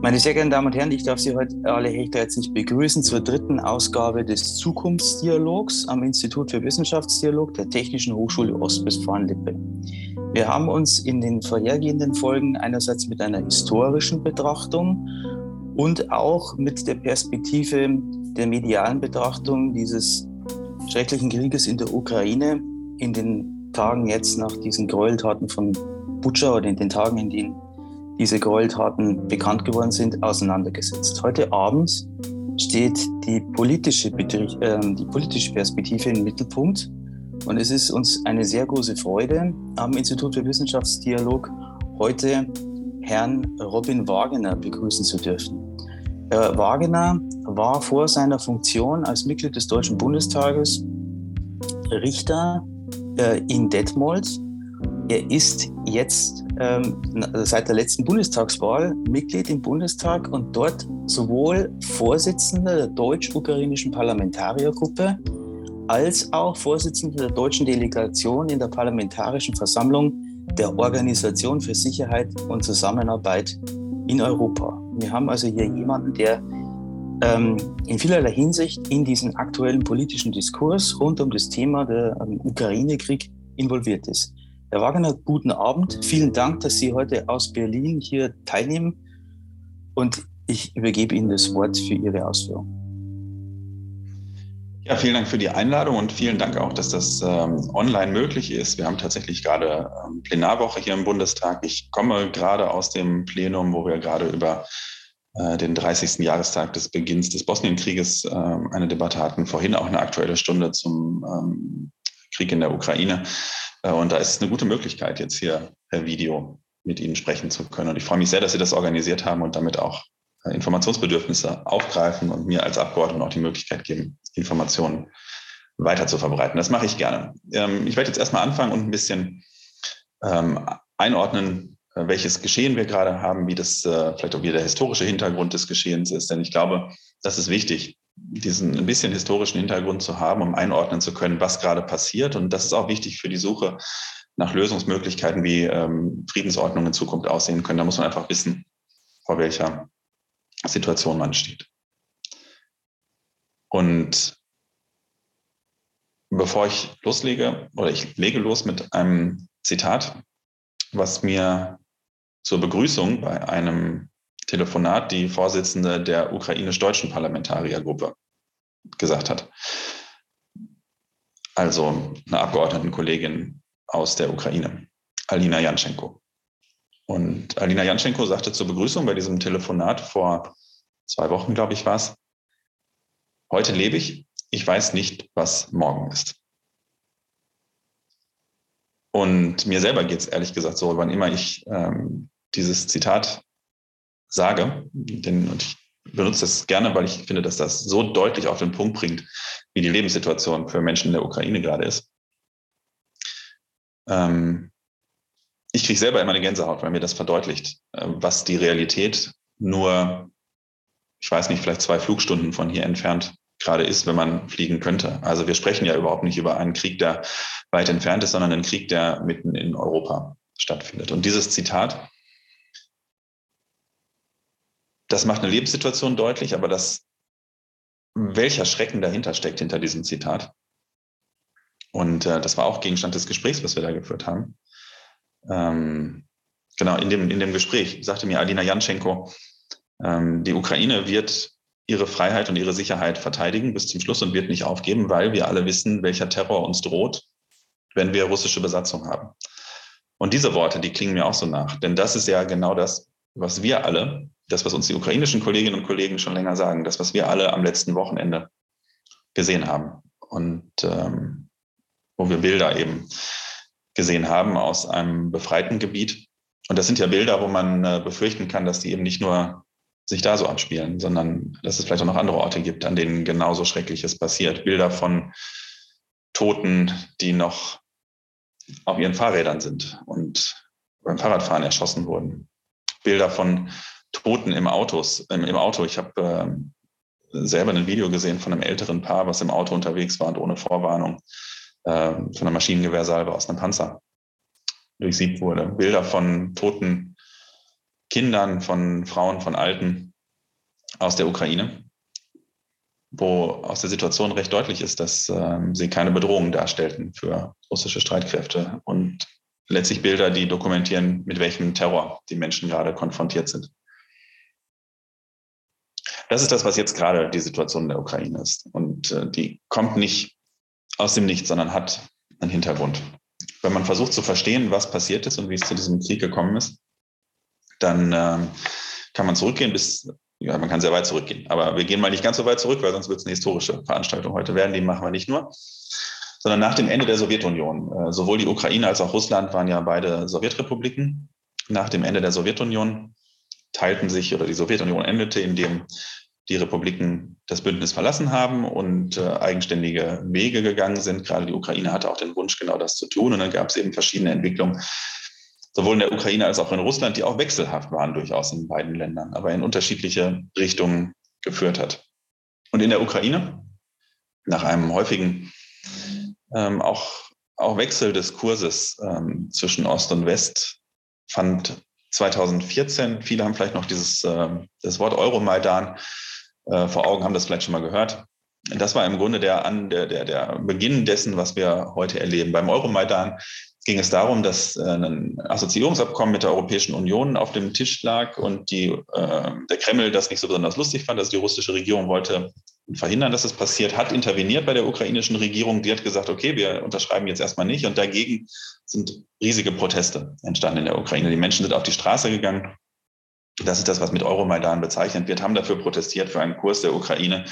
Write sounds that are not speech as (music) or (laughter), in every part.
Meine sehr geehrten Damen und Herren, ich darf Sie heute alle recht herzlich begrüßen zur dritten Ausgabe des Zukunftsdialogs am Institut für Wissenschaftsdialog der Technischen Hochschule Ostwestfalen-Lippe. Wir haben uns in den vorhergehenden Folgen einerseits mit einer historischen Betrachtung und auch mit der Perspektive der medialen Betrachtung dieses schrecklichen Krieges in der Ukraine in den Tagen jetzt nach diesen Gräueltaten von Butscha oder in den Tagen, in denen diese Gräueltaten bekannt geworden sind, auseinandergesetzt. Heute Abend steht die politische, äh, die politische Perspektive im Mittelpunkt. Und es ist uns eine sehr große Freude, am Institut für Wissenschaftsdialog heute Herrn Robin Wagener begrüßen zu dürfen. Herr Wagener war vor seiner Funktion als Mitglied des Deutschen Bundestages Richter äh, in Detmold. Er ist jetzt ähm, seit der letzten Bundestagswahl Mitglied im Bundestag und dort sowohl Vorsitzender der deutsch-ukrainischen Parlamentariergruppe als auch Vorsitzender der deutschen Delegation in der Parlamentarischen Versammlung der Organisation für Sicherheit und Zusammenarbeit in Europa. Wir haben also hier jemanden, der ähm, in vielerlei Hinsicht in diesen aktuellen politischen Diskurs rund um das Thema der ähm, Ukraine-Krieg involviert ist. Herr Wagner, guten Abend. Vielen Dank, dass Sie heute aus Berlin hier teilnehmen. Und ich übergebe Ihnen das Wort für Ihre Ausführungen. Ja, vielen Dank für die Einladung und vielen Dank auch, dass das ähm, online möglich ist. Wir haben tatsächlich gerade ähm, Plenarwoche hier im Bundestag. Ich komme gerade aus dem Plenum, wo wir gerade über äh, den 30. Jahrestag des Beginns des Bosnienkrieges äh, eine Debatte hatten. Vorhin auch eine aktuelle Stunde zum ähm, Krieg in der Ukraine. Äh, und da ist eine gute Möglichkeit, jetzt hier per Video mit Ihnen sprechen zu können. Und ich freue mich sehr, dass Sie das organisiert haben und damit auch äh, Informationsbedürfnisse aufgreifen und mir als Abgeordneter auch die Möglichkeit geben, Informationen weiter zu verbreiten. Das mache ich gerne. Ähm, ich werde jetzt erstmal anfangen und ein bisschen ähm, einordnen, äh, welches Geschehen wir gerade haben, wie das vielleicht auch wie der historische Hintergrund des Geschehens ist. Denn ich glaube, das ist wichtig, diesen ein bisschen historischen Hintergrund zu haben, um einordnen zu können, was gerade passiert. Und das ist auch wichtig für die Suche nach Lösungsmöglichkeiten, wie ähm, Friedensordnungen in Zukunft aussehen können. Da muss man einfach wissen, vor welcher Situation man steht. Und bevor ich loslege, oder ich lege los mit einem Zitat, was mir zur Begrüßung bei einem Telefonat die Vorsitzende der ukrainisch-deutschen Parlamentariergruppe gesagt hat. Also eine Abgeordnetenkollegin aus der Ukraine, Alina Janschenko. Und Alina Janschenko sagte zur Begrüßung bei diesem Telefonat vor zwei Wochen, glaube ich, war es, heute lebe ich, ich weiß nicht, was morgen ist. Und mir selber geht es ehrlich gesagt so, wann immer ich ähm, dieses Zitat sage, denn, und ich benutze das gerne, weil ich finde, dass das so deutlich auf den Punkt bringt, wie die Lebenssituation für Menschen in der Ukraine gerade ist. Ähm, ich kriege selber immer eine Gänsehaut, weil mir das verdeutlicht, äh, was die Realität nur, ich weiß nicht, vielleicht zwei Flugstunden von hier entfernt gerade ist, wenn man fliegen könnte. Also wir sprechen ja überhaupt nicht über einen Krieg, der weit entfernt ist, sondern einen Krieg, der mitten in Europa stattfindet. Und dieses Zitat das macht eine Lebenssituation deutlich, aber das, welcher Schrecken dahinter steckt, hinter diesem Zitat. Und äh, das war auch Gegenstand des Gesprächs, was wir da geführt haben. Ähm, genau, in dem, in dem Gespräch sagte mir Alina Janschenko, ähm, die Ukraine wird ihre Freiheit und ihre Sicherheit verteidigen bis zum Schluss und wird nicht aufgeben, weil wir alle wissen, welcher Terror uns droht, wenn wir russische Besatzung haben. Und diese Worte, die klingen mir auch so nach, denn das ist ja genau das, was wir alle das, was uns die ukrainischen Kolleginnen und Kollegen schon länger sagen, das, was wir alle am letzten Wochenende gesehen haben und ähm, wo wir Bilder eben gesehen haben aus einem befreiten Gebiet. Und das sind ja Bilder, wo man äh, befürchten kann, dass die eben nicht nur sich da so abspielen, sondern dass es vielleicht auch noch andere Orte gibt, an denen genauso Schreckliches passiert. Bilder von Toten, die noch auf ihren Fahrrädern sind und beim Fahrradfahren erschossen wurden. Bilder von Toten im, Autos, im, im Auto. Ich habe äh, selber ein Video gesehen von einem älteren Paar, was im Auto unterwegs war und ohne Vorwarnung äh, von einer Maschinengewehrsalbe aus einem Panzer durchsiebt wurde. Bilder von toten Kindern, von Frauen, von Alten aus der Ukraine, wo aus der Situation recht deutlich ist, dass äh, sie keine Bedrohung darstellten für russische Streitkräfte und letztlich Bilder, die dokumentieren, mit welchem Terror die Menschen gerade konfrontiert sind. Das ist das, was jetzt gerade die Situation in der Ukraine ist. Und äh, die kommt nicht aus dem Nichts, sondern hat einen Hintergrund. Wenn man versucht zu verstehen, was passiert ist und wie es zu diesem Krieg gekommen ist, dann äh, kann man zurückgehen bis, ja, man kann sehr weit zurückgehen. Aber wir gehen mal nicht ganz so weit zurück, weil sonst wird es eine historische Veranstaltung heute werden. Die machen wir nicht nur, sondern nach dem Ende der Sowjetunion. Äh, sowohl die Ukraine als auch Russland waren ja beide Sowjetrepubliken. Nach dem Ende der Sowjetunion teilten sich oder die Sowjetunion endete, indem die Republiken das Bündnis verlassen haben und äh, eigenständige Wege gegangen sind. Gerade die Ukraine hatte auch den Wunsch, genau das zu tun. Und dann gab es eben verschiedene Entwicklungen, sowohl in der Ukraine als auch in Russland, die auch wechselhaft waren durchaus in beiden Ländern, aber in unterschiedliche Richtungen geführt hat. Und in der Ukraine, nach einem häufigen ähm, auch, auch Wechsel des Kurses ähm, zwischen Ost und West, fand 2014, viele haben vielleicht noch dieses äh, das Wort Euromaidan äh, vor Augen, haben das vielleicht schon mal gehört. Das war im Grunde der, der, der, der Beginn dessen, was wir heute erleben. Beim Euromaidan ging es darum, dass äh, ein Assoziierungsabkommen mit der Europäischen Union auf dem Tisch lag und die, äh, der Kreml das nicht so besonders lustig fand. Also die russische Regierung wollte verhindern, dass es passiert, hat interveniert bei der ukrainischen Regierung. Die hat gesagt, okay, wir unterschreiben jetzt erstmal nicht. Und dagegen sind riesige Proteste entstanden in der Ukraine. Die Menschen sind auf die Straße gegangen. Das ist das, was mit Euromaidan bezeichnet wird, haben dafür protestiert für einen Kurs der Ukraine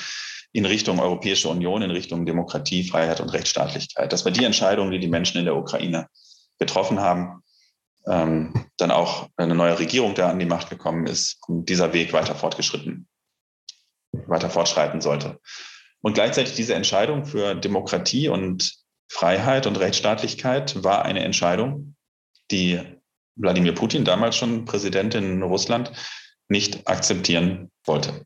in Richtung Europäische Union, in Richtung Demokratie, Freiheit und Rechtsstaatlichkeit. Das war die Entscheidung, die die Menschen in der Ukraine getroffen haben. Ähm, dann auch eine neue Regierung da an die Macht gekommen ist und dieser Weg weiter fortgeschritten, weiter fortschreiten sollte. Und gleichzeitig diese Entscheidung für Demokratie und Freiheit und Rechtsstaatlichkeit war eine Entscheidung, die Wladimir Putin, damals schon Präsident in Russland, nicht akzeptieren wollte.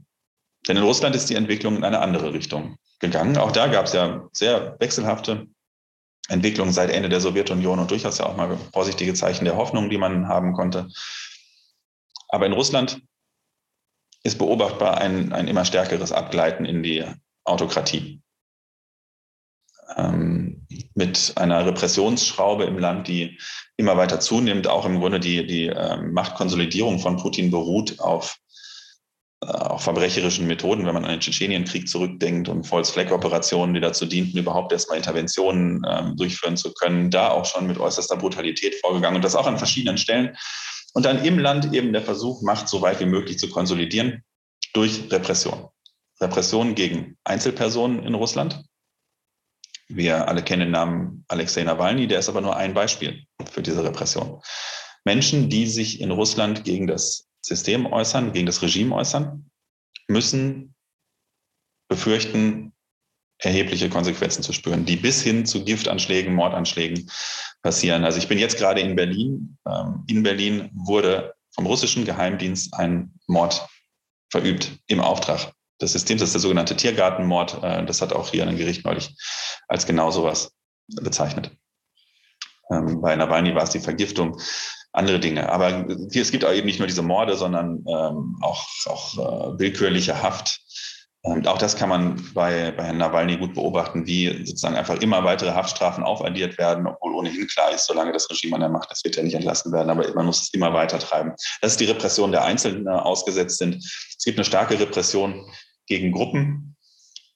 Denn in Russland ist die Entwicklung in eine andere Richtung gegangen. Auch da gab es ja sehr wechselhafte Entwicklungen seit Ende der Sowjetunion und durchaus ja auch mal vorsichtige Zeichen der Hoffnung, die man haben konnte. Aber in Russland ist beobachtbar ein, ein immer stärkeres Abgleiten in die Autokratie. Ähm, mit einer Repressionsschraube im Land, die immer weiter zunimmt, auch im Grunde die, die ähm, Machtkonsolidierung von Putin beruht auf äh, auch verbrecherischen Methoden, wenn man an den Tschetschenienkrieg zurückdenkt und False-Flag-Operationen, die dazu dienten, überhaupt erstmal Interventionen ähm, durchführen zu können, da auch schon mit äußerster Brutalität vorgegangen und das auch an verschiedenen Stellen. Und dann im Land eben der Versuch, Macht so weit wie möglich zu konsolidieren durch Repression. Repression gegen Einzelpersonen in Russland. Wir alle kennen den Namen Alexei Nawalny, der ist aber nur ein Beispiel für diese Repression. Menschen, die sich in Russland gegen das System äußern, gegen das Regime äußern, müssen befürchten, erhebliche Konsequenzen zu spüren, die bis hin zu Giftanschlägen, Mordanschlägen passieren. Also ich bin jetzt gerade in Berlin. Ähm, in Berlin wurde vom russischen Geheimdienst ein Mord verübt im Auftrag des Systems. Das ist der sogenannte Tiergartenmord. Äh, das hat auch hier ein Gericht neulich als genau sowas bezeichnet. Ähm, bei Nawalny war es die Vergiftung andere Dinge. Aber es gibt auch eben nicht nur diese Morde, sondern ähm, auch, auch äh, willkürliche Haft. Und auch das kann man bei, bei Herrn Nawalny gut beobachten, wie sozusagen einfach immer weitere Haftstrafen aufaddiert werden, obwohl ohnehin klar ist, solange das Regime an der Macht ist, wird er nicht entlassen werden, aber man muss es immer weiter treiben. Das ist die Repression der Einzelnen ausgesetzt sind. Es gibt eine starke Repression gegen Gruppen.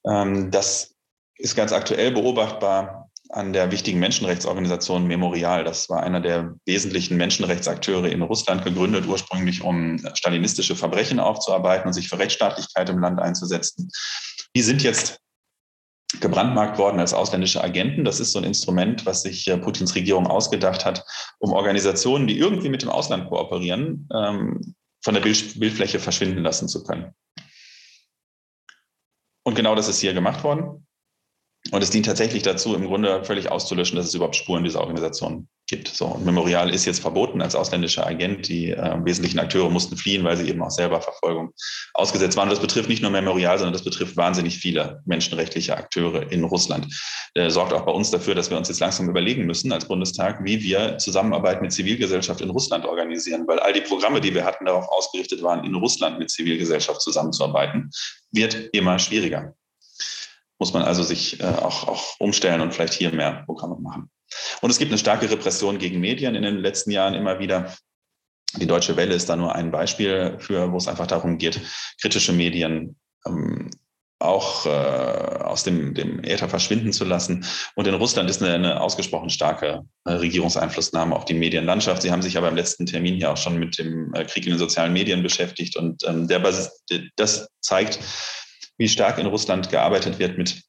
Ähm, das ist ganz aktuell beobachtbar an der wichtigen Menschenrechtsorganisation Memorial. Das war einer der wesentlichen Menschenrechtsakteure in Russland, gegründet ursprünglich, um stalinistische Verbrechen aufzuarbeiten und sich für Rechtsstaatlichkeit im Land einzusetzen. Die sind jetzt gebrandmarkt worden als ausländische Agenten. Das ist so ein Instrument, was sich äh, Putins Regierung ausgedacht hat, um Organisationen, die irgendwie mit dem Ausland kooperieren, ähm, von der Bildfläche verschwinden lassen zu können. Und genau das ist hier gemacht worden. Und es dient tatsächlich dazu, im Grunde völlig auszulöschen, dass es überhaupt Spuren dieser Organisation gibt. So, und Memorial ist jetzt verboten als ausländischer Agent. Die äh, wesentlichen Akteure mussten fliehen, weil sie eben auch selber Verfolgung ausgesetzt waren. Und das betrifft nicht nur Memorial, sondern das betrifft wahnsinnig viele menschenrechtliche Akteure in Russland. Äh, sorgt auch bei uns dafür, dass wir uns jetzt langsam überlegen müssen als Bundestag, wie wir Zusammenarbeit mit Zivilgesellschaft in Russland organisieren, weil all die Programme, die wir hatten, darauf ausgerichtet waren, in Russland mit Zivilgesellschaft zusammenzuarbeiten, wird immer schwieriger muss man also sich äh, auch, auch umstellen und vielleicht hier mehr Programme machen. Und es gibt eine starke Repression gegen Medien in den letzten Jahren immer wieder. Die Deutsche Welle ist da nur ein Beispiel für, wo es einfach darum geht, kritische Medien ähm, auch äh, aus dem, dem Äther verschwinden zu lassen. Und in Russland ist eine, eine ausgesprochen starke äh, Regierungseinflussnahme auf die Medienlandschaft. Sie haben sich aber im letzten Termin hier auch schon mit dem äh, Krieg in den sozialen Medien beschäftigt. Und ähm, der, das zeigt, wie stark in Russland gearbeitet wird mit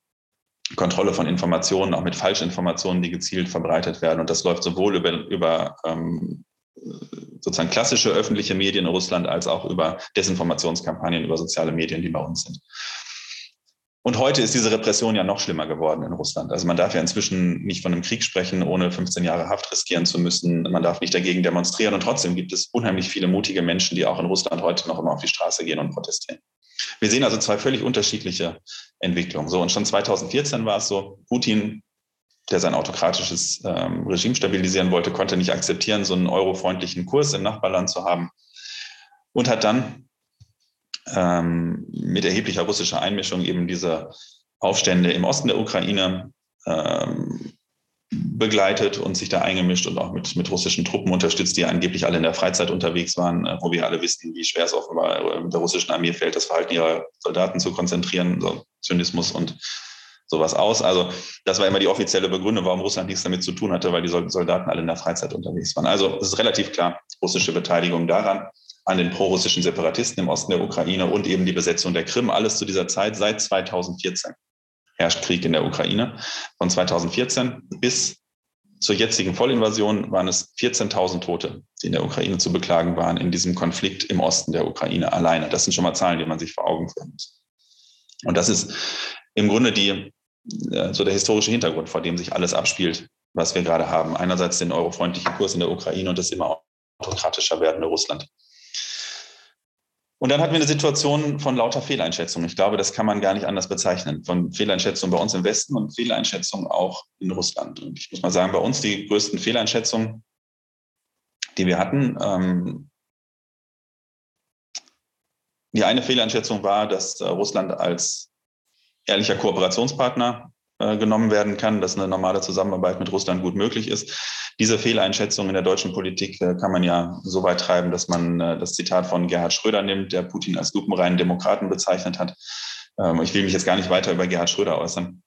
Kontrolle von Informationen, auch mit Falschinformationen, die gezielt verbreitet werden. Und das läuft sowohl über, über ähm, sozusagen klassische öffentliche Medien in Russland als auch über Desinformationskampagnen über soziale Medien, die bei uns sind. Und heute ist diese Repression ja noch schlimmer geworden in Russland. Also man darf ja inzwischen nicht von einem Krieg sprechen, ohne 15 Jahre Haft riskieren zu müssen. Man darf nicht dagegen demonstrieren. Und trotzdem gibt es unheimlich viele mutige Menschen, die auch in Russland heute noch immer auf die Straße gehen und protestieren. Wir sehen also zwei völlig unterschiedliche Entwicklungen. So, und schon 2014 war es so, Putin, der sein autokratisches ähm, Regime stabilisieren wollte, konnte nicht akzeptieren, so einen eurofreundlichen Kurs im Nachbarland zu haben und hat dann ähm, mit erheblicher russischer Einmischung eben diese Aufstände im Osten der Ukraine ähm, begleitet und sich da eingemischt und auch mit, mit russischen Truppen unterstützt, die angeblich alle in der Freizeit unterwegs waren, äh, wo wir alle wissen, wie schwer es offenbar äh, der russischen Armee fällt, das Verhalten ihrer Soldaten zu konzentrieren, so Zynismus und sowas aus. Also das war immer die offizielle Begründung, warum Russland nichts damit zu tun hatte, weil die Soldaten alle in der Freizeit unterwegs waren. Also es ist relativ klar, russische Beteiligung daran, an den prorussischen Separatisten im Osten der Ukraine und eben die Besetzung der Krim, alles zu dieser Zeit seit 2014 herrscht Krieg in der Ukraine. Von 2014 bis zur jetzigen Vollinvasion waren es 14.000 Tote, die in der Ukraine zu beklagen waren, in diesem Konflikt im Osten der Ukraine alleine. Das sind schon mal Zahlen, die man sich vor Augen führen muss. Und das ist im Grunde die, äh, so der historische Hintergrund, vor dem sich alles abspielt, was wir gerade haben. Einerseits den eurofreundlichen Kurs in der Ukraine und das immer autokratischer werdende Russland. Und dann hatten wir eine Situation von lauter Fehleinschätzungen. Ich glaube, das kann man gar nicht anders bezeichnen. Von Fehleinschätzungen bei uns im Westen und Fehleinschätzungen auch in Russland. Und ich muss mal sagen, bei uns die größten Fehleinschätzungen, die wir hatten. Ähm, die eine Fehleinschätzung war, dass äh, Russland als ehrlicher Kooperationspartner äh, genommen werden kann, dass eine normale Zusammenarbeit mit Russland gut möglich ist. Diese Fehleinschätzung in der deutschen Politik äh, kann man ja so weit treiben, dass man äh, das Zitat von Gerhard Schröder nimmt, der Putin als lupenreinen Demokraten bezeichnet hat. Ähm, ich will mich jetzt gar nicht weiter über Gerhard Schröder äußern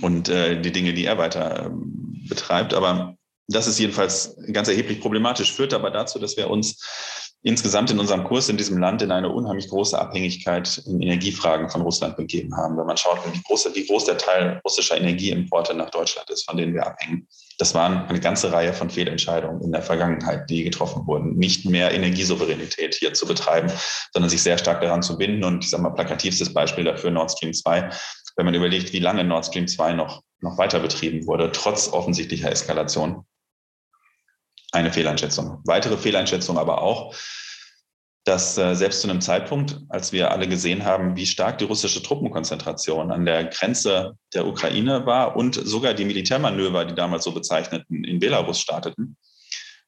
und die Dinge, die er weiter ähm, betreibt. Aber das ist jedenfalls ganz erheblich problematisch, führt aber dazu, dass wir uns insgesamt in unserem Kurs in diesem Land in eine unheimlich große Abhängigkeit in Energiefragen von Russland begeben haben. Wenn man schaut, wie groß, wie groß der Teil russischer Energieimporte nach Deutschland ist, von denen wir abhängen. Das waren eine ganze Reihe von Fehlentscheidungen in der Vergangenheit, die getroffen wurden. Nicht mehr Energiesouveränität hier zu betreiben, sondern sich sehr stark daran zu binden. Und ich sage mal, plakativstes Beispiel dafür Nord Stream 2. Wenn man überlegt, wie lange Nord Stream 2 noch, noch weiter betrieben wurde, trotz offensichtlicher Eskalation, eine Fehleinschätzung. Weitere Fehleinschätzung aber auch, dass äh, selbst zu einem Zeitpunkt, als wir alle gesehen haben, wie stark die russische Truppenkonzentration an der Grenze der Ukraine war und sogar die Militärmanöver, die damals so bezeichneten, in Belarus starteten,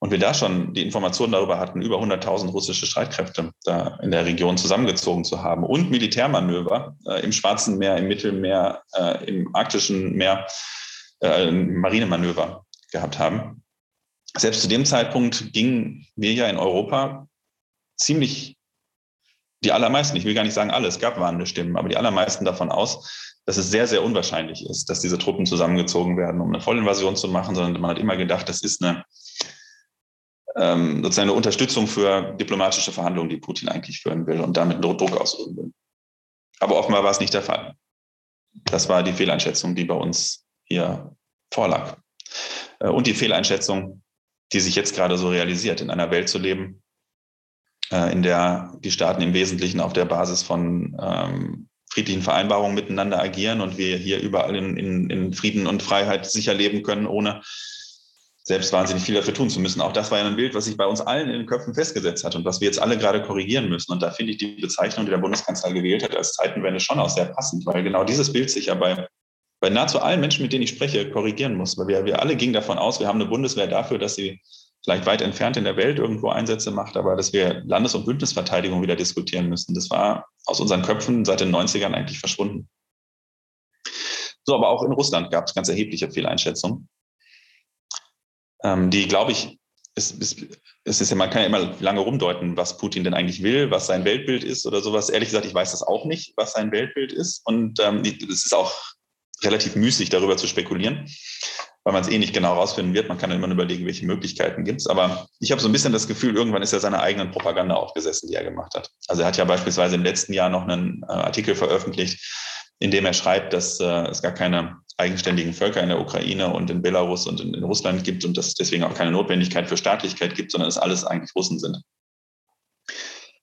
und wir da schon die Informationen darüber hatten, über 100.000 russische Streitkräfte da in der Region zusammengezogen zu haben und Militärmanöver äh, im Schwarzen Meer, im Mittelmeer, äh, im Arktischen Meer, äh, Marinemanöver gehabt haben, selbst zu dem Zeitpunkt gingen wir ja in Europa ziemlich, die allermeisten, ich will gar nicht sagen alle, es gab warnende Stimmen, aber die allermeisten davon aus, dass es sehr, sehr unwahrscheinlich ist, dass diese Truppen zusammengezogen werden, um eine Vollinvasion zu machen, sondern man hat immer gedacht, das ist eine ähm, sozusagen eine Unterstützung für diplomatische Verhandlungen, die Putin eigentlich führen will und damit Druck ausüben will. Aber offenbar war es nicht der Fall. Das war die Fehleinschätzung, die bei uns hier vorlag. Äh, und die Fehleinschätzung, die sich jetzt gerade so realisiert, in einer Welt zu leben, äh, in der die Staaten im Wesentlichen auf der Basis von ähm, friedlichen Vereinbarungen miteinander agieren und wir hier überall in, in, in Frieden und Freiheit sicher leben können, ohne selbst wahnsinnig viel dafür tun zu müssen. Auch das war ja ein Bild, was sich bei uns allen in den Köpfen festgesetzt hat und was wir jetzt alle gerade korrigieren müssen. Und da finde ich die Bezeichnung, die der Bundeskanzler gewählt hat, als Zeitenwende schon auch sehr passend, weil genau dieses Bild sich ja bei, bei nahezu allen Menschen, mit denen ich spreche, korrigieren muss. Weil wir, wir alle gingen davon aus, wir haben eine Bundeswehr dafür, dass sie vielleicht weit entfernt in der Welt irgendwo Einsätze macht, aber dass wir Landes- und Bündnisverteidigung wieder diskutieren müssen. Das war aus unseren Köpfen seit den 90ern eigentlich verschwunden. So, aber auch in Russland gab es ganz erhebliche Fehleinschätzungen ähm, die, glaube ich, es, es, es ist ja, man kann ja immer lange rumdeuten, was Putin denn eigentlich will, was sein Weltbild ist oder sowas. Ehrlich gesagt, ich weiß das auch nicht, was sein Weltbild ist. Und ähm, es ist auch relativ müßig, darüber zu spekulieren, weil man es eh nicht genau rausfinden wird. Man kann immer überlegen, welche Möglichkeiten gibt es. Aber ich habe so ein bisschen das Gefühl, irgendwann ist er seiner eigenen Propaganda aufgesessen, die er gemacht hat. Also er hat ja beispielsweise im letzten Jahr noch einen äh, Artikel veröffentlicht, in dem er schreibt, dass äh, es gar keine eigenständigen Völker in der Ukraine und in Belarus und in, in Russland gibt und dass es deswegen auch keine Notwendigkeit für Staatlichkeit gibt, sondern dass alles eigentlich Russen sind.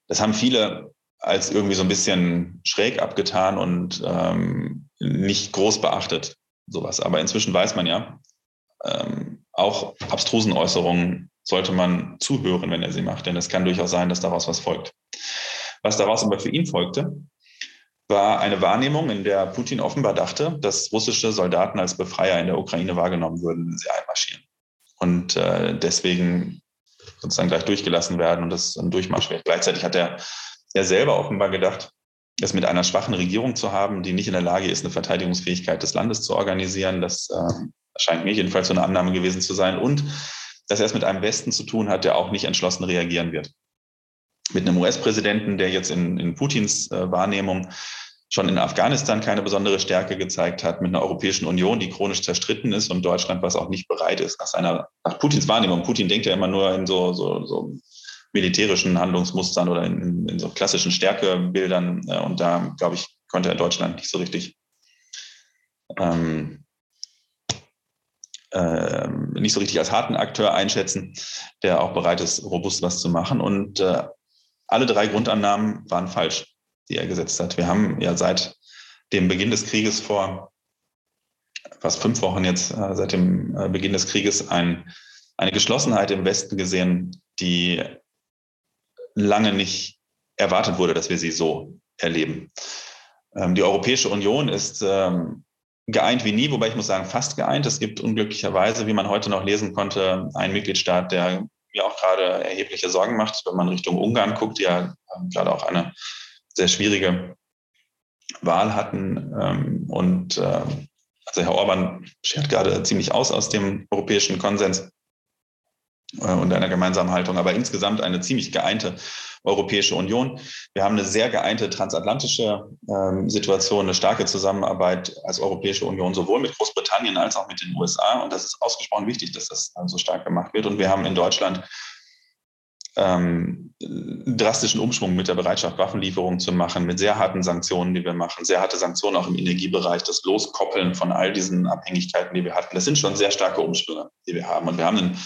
Das haben viele als irgendwie so ein bisschen schräg abgetan und ähm, nicht groß beachtet, sowas. Aber inzwischen weiß man ja, ähm, auch abstrusen Äußerungen sollte man zuhören, wenn er sie macht, denn es kann durchaus sein, dass daraus was folgt. Was daraus aber für ihn folgte, war eine Wahrnehmung, in der Putin offenbar dachte, dass russische Soldaten als Befreier in der Ukraine wahrgenommen würden, wenn sie einmarschieren. Und äh, deswegen sozusagen gleich durchgelassen werden und das ein Durchmarsch wird. Gleichzeitig hat er ja selber offenbar gedacht, es mit einer schwachen Regierung zu haben, die nicht in der Lage ist, eine Verteidigungsfähigkeit des Landes zu organisieren. Das äh, scheint mir jedenfalls so eine Annahme gewesen zu sein. Und dass er es mit einem Westen zu tun hat, der auch nicht entschlossen reagieren wird. Mit einem US-Präsidenten, der jetzt in, in Putins äh, Wahrnehmung schon in Afghanistan keine besondere Stärke gezeigt hat, mit einer Europäischen Union, die chronisch zerstritten ist und Deutschland, was auch nicht bereit ist, nach seiner, nach Putins Wahrnehmung. Putin denkt ja immer nur in so, so, so militärischen Handlungsmustern oder in, in so klassischen Stärkebildern. Äh, und da, glaube ich, konnte er Deutschland nicht so richtig ähm, äh, nicht so richtig als harten Akteur einschätzen, der auch bereit ist, robust was zu machen. Und äh, alle drei Grundannahmen waren falsch die er gesetzt hat. Wir haben ja seit dem Beginn des Krieges vor fast fünf Wochen jetzt, äh, seit dem äh, Beginn des Krieges, ein, eine Geschlossenheit im Westen gesehen, die lange nicht erwartet wurde, dass wir sie so erleben. Ähm, die Europäische Union ist ähm, geeint wie nie, wobei ich muss sagen, fast geeint. Es gibt unglücklicherweise, wie man heute noch lesen konnte, einen Mitgliedstaat, der mir auch gerade erhebliche Sorgen macht, wenn man Richtung Ungarn guckt, die ja ähm, gerade auch eine sehr schwierige Wahl hatten. Ähm, und äh, also Herr Orban schert gerade ziemlich aus aus dem europäischen Konsens und einer gemeinsamen Haltung, aber insgesamt eine ziemlich geeinte Europäische Union. Wir haben eine sehr geeinte transatlantische ähm, Situation, eine starke Zusammenarbeit als Europäische Union, sowohl mit Großbritannien als auch mit den USA. Und das ist ausgesprochen wichtig, dass das so stark gemacht wird. Und wir haben in Deutschland ähm, drastischen Umschwung mit der Bereitschaft, Waffenlieferungen zu machen, mit sehr harten Sanktionen, die wir machen, sehr harte Sanktionen auch im Energiebereich, das Loskoppeln von all diesen Abhängigkeiten, die wir hatten. Das sind schon sehr starke Umschwünge, die wir haben. Und wir haben ein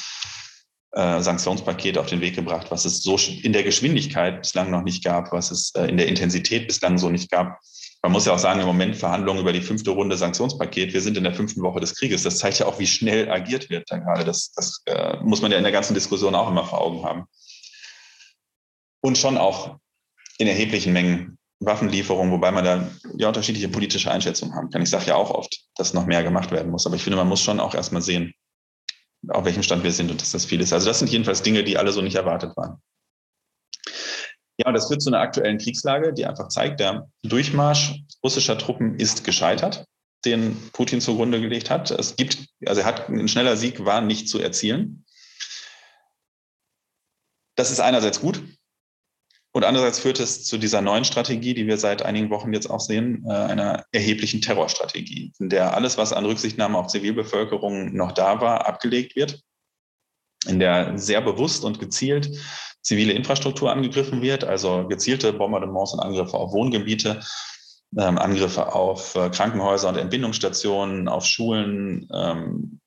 äh, Sanktionspaket auf den Weg gebracht, was es so in der Geschwindigkeit bislang noch nicht gab, was es äh, in der Intensität bislang so nicht gab. Man muss ja auch sagen, im Moment Verhandlungen über die fünfte Runde Sanktionspaket. Wir sind in der fünften Woche des Krieges. Das zeigt ja auch, wie schnell agiert wird da gerade. Das, das äh, muss man ja in der ganzen Diskussion auch immer vor Augen haben und schon auch in erheblichen Mengen Waffenlieferungen, wobei man da ja unterschiedliche politische Einschätzungen haben kann. Ich sage ja auch oft, dass noch mehr gemacht werden muss, aber ich finde, man muss schon auch erstmal sehen, auf welchem Stand wir sind und dass das viel ist. Also das sind jedenfalls Dinge, die alle so nicht erwartet waren. Ja, und das führt zu einer aktuellen Kriegslage, die einfach zeigt, der Durchmarsch russischer Truppen ist gescheitert, den Putin zugrunde gelegt hat. Es gibt, also er hat ein schneller Sieg war nicht zu erzielen. Das ist einerseits gut, und andererseits führt es zu dieser neuen Strategie, die wir seit einigen Wochen jetzt auch sehen, äh, einer erheblichen Terrorstrategie, in der alles, was an Rücksichtnahme auf Zivilbevölkerung noch da war, abgelegt wird, in der sehr bewusst und gezielt zivile Infrastruktur angegriffen wird, also gezielte Bombardements und Angriffe auf Wohngebiete, ähm, Angriffe auf äh, Krankenhäuser und Entbindungsstationen, auf Schulen, ähm,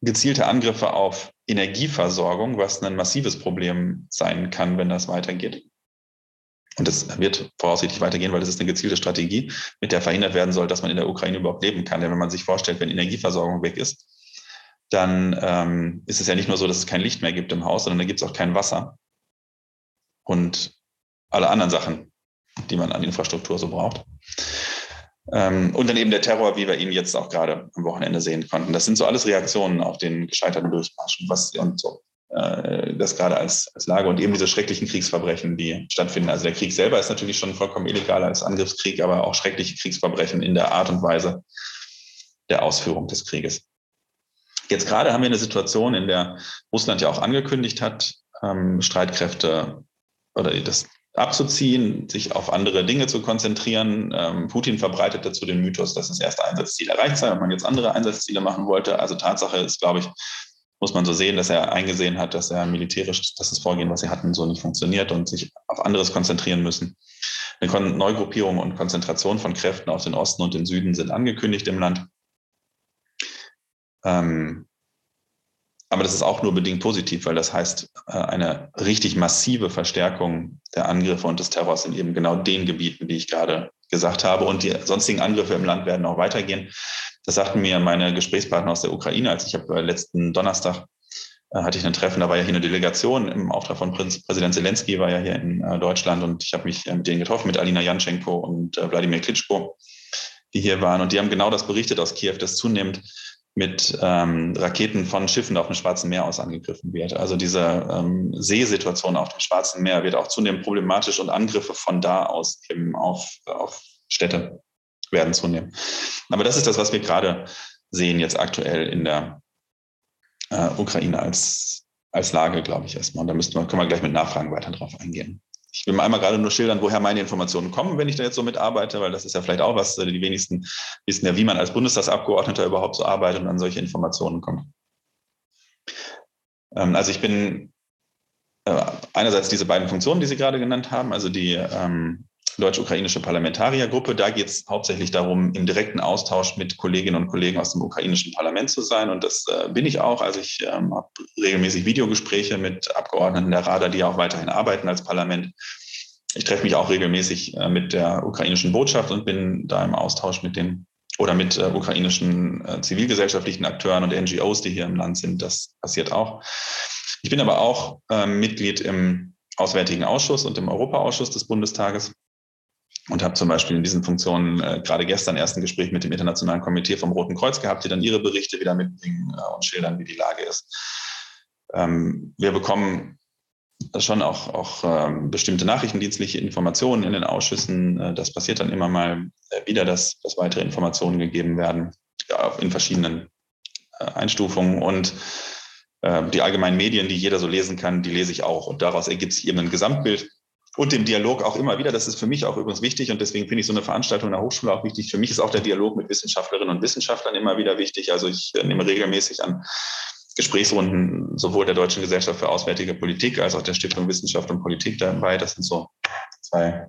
gezielte Angriffe auf Energieversorgung, was ein massives Problem sein kann, wenn das weitergeht. Und das wird voraussichtlich weitergehen, weil das ist eine gezielte Strategie, mit der verhindert werden soll, dass man in der Ukraine überhaupt leben kann. Denn wenn man sich vorstellt, wenn Energieversorgung weg ist, dann ähm, ist es ja nicht nur so, dass es kein Licht mehr gibt im Haus, sondern da gibt es auch kein Wasser. Und alle anderen Sachen, die man an Infrastruktur so braucht. Ähm, und dann eben der Terror, wie wir ihn jetzt auch gerade am Wochenende sehen konnten. Das sind so alles Reaktionen auf den gescheiterten Durchmarsch und was und so. Äh, das gerade als, als Lage und eben diese schrecklichen Kriegsverbrechen, die stattfinden. Also der Krieg selber ist natürlich schon vollkommen illegal als Angriffskrieg, aber auch schreckliche Kriegsverbrechen in der Art und Weise der Ausführung des Krieges. Jetzt gerade haben wir eine Situation, in der Russland ja auch angekündigt hat, ähm, Streitkräfte oder das abzuziehen, sich auf andere Dinge zu konzentrieren. Ähm, Putin verbreitet dazu den Mythos, dass das erste Einsatzziel erreicht sei und man jetzt andere Einsatzziele machen wollte. Also Tatsache ist, glaube ich, muss man so sehen, dass er eingesehen hat, dass er militärisch, dass das Vorgehen, was sie hatten, so nicht funktioniert und sich auf anderes konzentrieren müssen. Eine Neugruppierung und Konzentration von Kräften auf den Osten und den Süden sind angekündigt im Land. Ähm, aber das ist auch nur bedingt positiv, weil das heißt, äh, eine richtig massive Verstärkung der Angriffe und des Terrors in eben genau den Gebieten, die ich gerade gesagt habe. Und die sonstigen Angriffe im Land werden auch weitergehen. Das sagten mir meine Gesprächspartner aus der Ukraine, als ich habe letzten Donnerstag äh, hatte ich ein Treffen, da war ja hier eine Delegation im Auftrag von Präsident Zelensky, war ja hier in äh, Deutschland und ich habe mich mit denen getroffen, mit Alina Janschenko und Wladimir Klitschko, die hier waren. Und die haben genau das berichtet aus Kiew, dass zunehmend mit ähm, Raketen von Schiffen auf dem Schwarzen Meer aus angegriffen wird. Also diese ähm, Seesituation auf dem Schwarzen Meer wird auch zunehmend problematisch und Angriffe von da aus eben auf, auf Städte werden zunehmen. Aber das ist das, was wir gerade sehen jetzt aktuell in der äh, Ukraine als, als Lage, glaube ich erstmal. Und da müssten wir, können wir gleich mit Nachfragen weiter drauf eingehen. Ich will mal einmal gerade nur schildern, woher meine Informationen kommen, wenn ich da jetzt so mitarbeite, weil das ist ja vielleicht auch was, äh, die wenigsten wissen ja, wie man als Bundestagsabgeordneter überhaupt so arbeitet und an solche Informationen kommt. Ähm, also ich bin äh, einerseits diese beiden Funktionen, die Sie gerade genannt haben, also die ähm, deutsch-ukrainische Parlamentariergruppe. Da geht es hauptsächlich darum, im direkten Austausch mit Kolleginnen und Kollegen aus dem ukrainischen Parlament zu sein. Und das äh, bin ich auch. Also ich ähm, habe regelmäßig Videogespräche mit Abgeordneten der Rada, die auch weiterhin arbeiten als Parlament. Ich treffe mich auch regelmäßig äh, mit der ukrainischen Botschaft und bin da im Austausch mit den oder mit äh, ukrainischen äh, zivilgesellschaftlichen Akteuren und NGOs, die hier im Land sind. Das passiert auch. Ich bin aber auch äh, Mitglied im Auswärtigen Ausschuss und im Europaausschuss des Bundestages und habe zum Beispiel in diesen Funktionen äh, gerade gestern erst ein Gespräch mit dem Internationalen Komitee vom Roten Kreuz gehabt, die dann ihre Berichte wieder mitbringen äh, und schildern, wie die Lage ist. Ähm, wir bekommen schon auch, auch ähm, bestimmte nachrichtendienstliche Informationen in den Ausschüssen. Äh, das passiert dann immer mal wieder, dass, dass weitere Informationen gegeben werden ja, in verschiedenen äh, Einstufungen. Und äh, die allgemeinen Medien, die jeder so lesen kann, die lese ich auch. Und daraus ergibt sich eben ein Gesamtbild und dem Dialog auch immer wieder. Das ist für mich auch übrigens wichtig und deswegen finde ich so eine Veranstaltung in der Hochschule auch wichtig. Für mich ist auch der Dialog mit Wissenschaftlerinnen und Wissenschaftlern immer wieder wichtig. Also ich äh, nehme regelmäßig an Gesprächsrunden sowohl der Deutschen Gesellschaft für Auswärtige Politik als auch der Stiftung Wissenschaft und Politik dabei. Das sind so zwei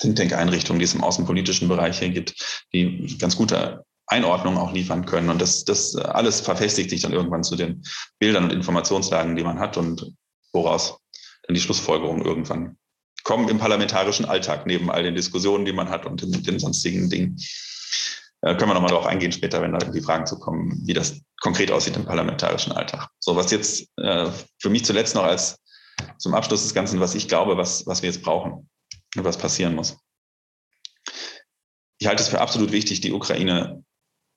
Think Tank-Einrichtungen, die es im außenpolitischen Bereich hier gibt, die ganz gute Einordnung auch liefern können. Und das, das alles verfestigt sich dann irgendwann zu den Bildern und Informationslagen, die man hat und woraus dann die Schlussfolgerung irgendwann kommen im parlamentarischen Alltag neben all den Diskussionen, die man hat und den, den sonstigen Dingen. Äh, können wir nochmal darauf eingehen später, wenn da irgendwie Fragen zu kommen, wie das konkret aussieht im parlamentarischen Alltag. So, was jetzt äh, für mich zuletzt noch als zum Abschluss des Ganzen, was ich glaube, was, was wir jetzt brauchen und was passieren muss. Ich halte es für absolut wichtig, die Ukraine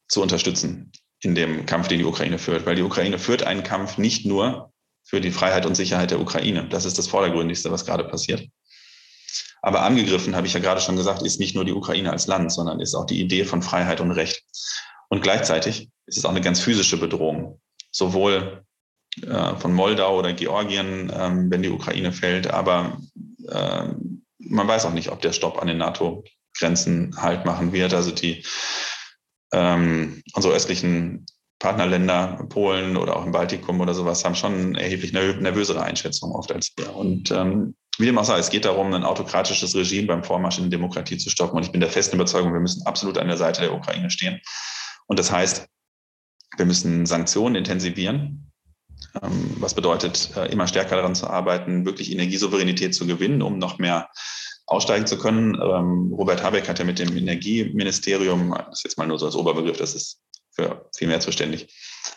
zu unterstützen in dem Kampf, den die Ukraine führt, weil die Ukraine führt einen Kampf nicht nur für die Freiheit und Sicherheit der Ukraine. Das ist das Vordergründigste, was gerade passiert. Aber angegriffen, habe ich ja gerade schon gesagt, ist nicht nur die Ukraine als Land, sondern ist auch die Idee von Freiheit und Recht. Und gleichzeitig ist es auch eine ganz physische Bedrohung, sowohl äh, von Moldau oder Georgien, ähm, wenn die Ukraine fällt, aber äh, man weiß auch nicht, ob der Stopp an den NATO-Grenzen halt machen wird. Also die ähm, unsere östlichen Partnerländer, Polen oder auch im Baltikum oder sowas, haben schon erheblich nervösere Einschätzungen oft als wir. Und ähm, wie dem auch sei, es geht darum, ein autokratisches Regime beim Vormarsch in die Demokratie zu stoppen. Und ich bin der festen Überzeugung, wir müssen absolut an der Seite der Ukraine stehen. Und das heißt, wir müssen Sanktionen intensivieren, ähm, was bedeutet, äh, immer stärker daran zu arbeiten, wirklich Energiesouveränität zu gewinnen, um noch mehr aussteigen zu können. Ähm, Robert Habeck hat ja mit dem Energieministerium, das ist jetzt mal nur so als Oberbegriff, das ist für viel mehr zuständig,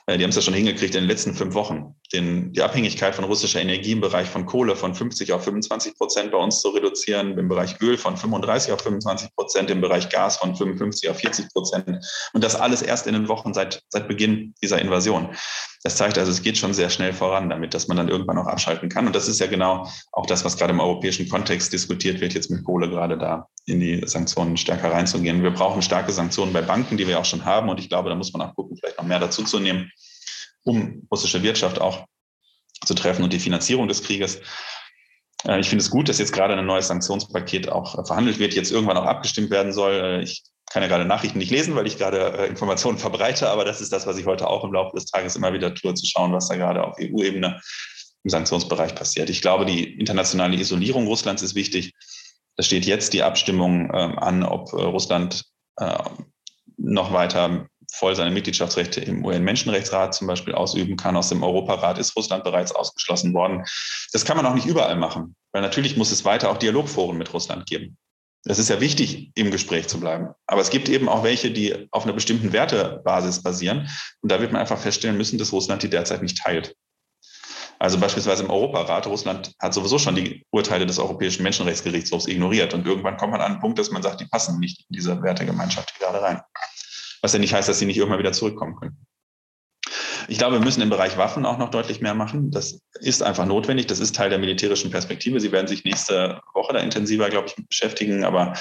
äh, die haben es ja schon hingekriegt in den letzten fünf Wochen, den, die Abhängigkeit von russischer Energie im Bereich von Kohle von 50 auf 25 Prozent bei uns zu reduzieren, im Bereich Öl von 35 auf 25 Prozent, im Bereich Gas von 55 auf 40 Prozent. Und das alles erst in den Wochen seit, seit Beginn dieser Invasion. Das zeigt also, es geht schon sehr schnell voran damit, dass man dann irgendwann auch abschalten kann. Und das ist ja genau auch das, was gerade im europäischen Kontext diskutiert wird, jetzt mit Kohle gerade da in die Sanktionen stärker reinzugehen. Wir brauchen starke Sanktionen bei Banken, die wir auch schon haben. Und ich glaube, da muss man auch gucken, vielleicht noch mehr dazu zu nehmen, um russische Wirtschaft auch zu treffen und die Finanzierung des Krieges. Äh, ich finde es gut, dass jetzt gerade ein neues Sanktionspaket auch verhandelt wird, jetzt irgendwann auch abgestimmt werden soll. Äh, ich kann ja gerade Nachrichten nicht lesen, weil ich gerade äh, Informationen (laughs) verbreite, aber das ist das, was ich heute auch im Laufe des Tages immer wieder tue, zu schauen, was da gerade auf EU-Ebene im Sanktionsbereich passiert. Ich glaube, die internationale Isolierung Russlands ist wichtig. Da steht jetzt die Abstimmung ähm, an, ob äh, Russland äh, noch weiter voll seine Mitgliedschaftsrechte im UN-Menschenrechtsrat zum Beispiel ausüben kann. Aus dem Europarat ist Russland bereits ausgeschlossen worden. Das kann man auch nicht überall machen, weil natürlich muss es weiter auch Dialogforen mit Russland geben. Es ist ja wichtig, im Gespräch zu bleiben. Aber es gibt eben auch welche, die auf einer bestimmten Wertebasis basieren. Und da wird man einfach feststellen müssen, dass Russland die derzeit nicht teilt. Also beispielsweise im Europarat, Russland hat sowieso schon die Urteile des Europäischen Menschenrechtsgerichtshofs ignoriert. Und irgendwann kommt man an einen Punkt, dass man sagt, die passen nicht in diese Wertegemeinschaft gerade rein. Was ja nicht heißt, dass sie nicht irgendwann wieder zurückkommen können. Ich glaube, wir müssen im Bereich Waffen auch noch deutlich mehr machen. Das ist einfach notwendig. Das ist Teil der militärischen Perspektive. Sie werden sich nächste Woche da intensiver, glaube ich, beschäftigen. Aber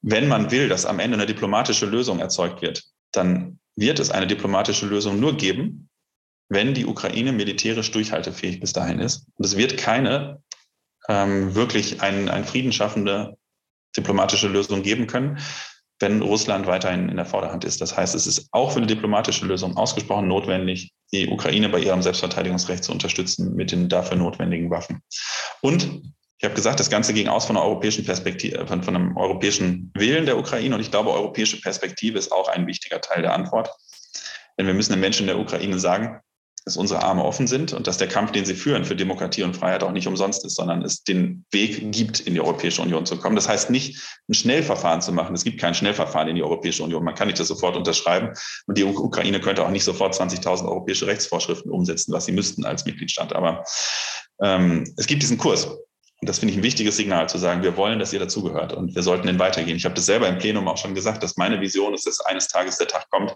wenn man will, dass am Ende eine diplomatische Lösung erzeugt wird, dann wird es eine diplomatische Lösung nur geben, wenn die Ukraine militärisch durchhaltefähig bis dahin ist. Und es wird keine ähm, wirklich ein, ein Frieden schaffende diplomatische Lösung geben können, wenn Russland weiterhin in der Vorderhand ist. Das heißt, es ist auch für eine diplomatische Lösung ausgesprochen notwendig, die Ukraine bei ihrem Selbstverteidigungsrecht zu unterstützen mit den dafür notwendigen Waffen. Und ich habe gesagt, das Ganze ging aus von einer europäischen Perspektive, von, von einem europäischen Willen der Ukraine. Und ich glaube, europäische Perspektive ist auch ein wichtiger Teil der Antwort. Denn wir müssen den Menschen der Ukraine sagen, dass unsere Arme offen sind und dass der Kampf, den sie führen für Demokratie und Freiheit auch nicht umsonst ist, sondern es den Weg gibt, in die Europäische Union zu kommen. Das heißt nicht, ein Schnellverfahren zu machen. Es gibt kein Schnellverfahren in die Europäische Union. Man kann nicht das sofort unterschreiben. Und die Ukraine könnte auch nicht sofort 20.000 europäische Rechtsvorschriften umsetzen, was sie müssten als Mitgliedstaat. Aber ähm, es gibt diesen Kurs. Und das finde ich ein wichtiges Signal, zu sagen, wir wollen, dass ihr dazugehört und wir sollten den weitergehen. Ich habe das selber im Plenum auch schon gesagt, dass meine Vision ist, dass eines Tages der Tag kommt,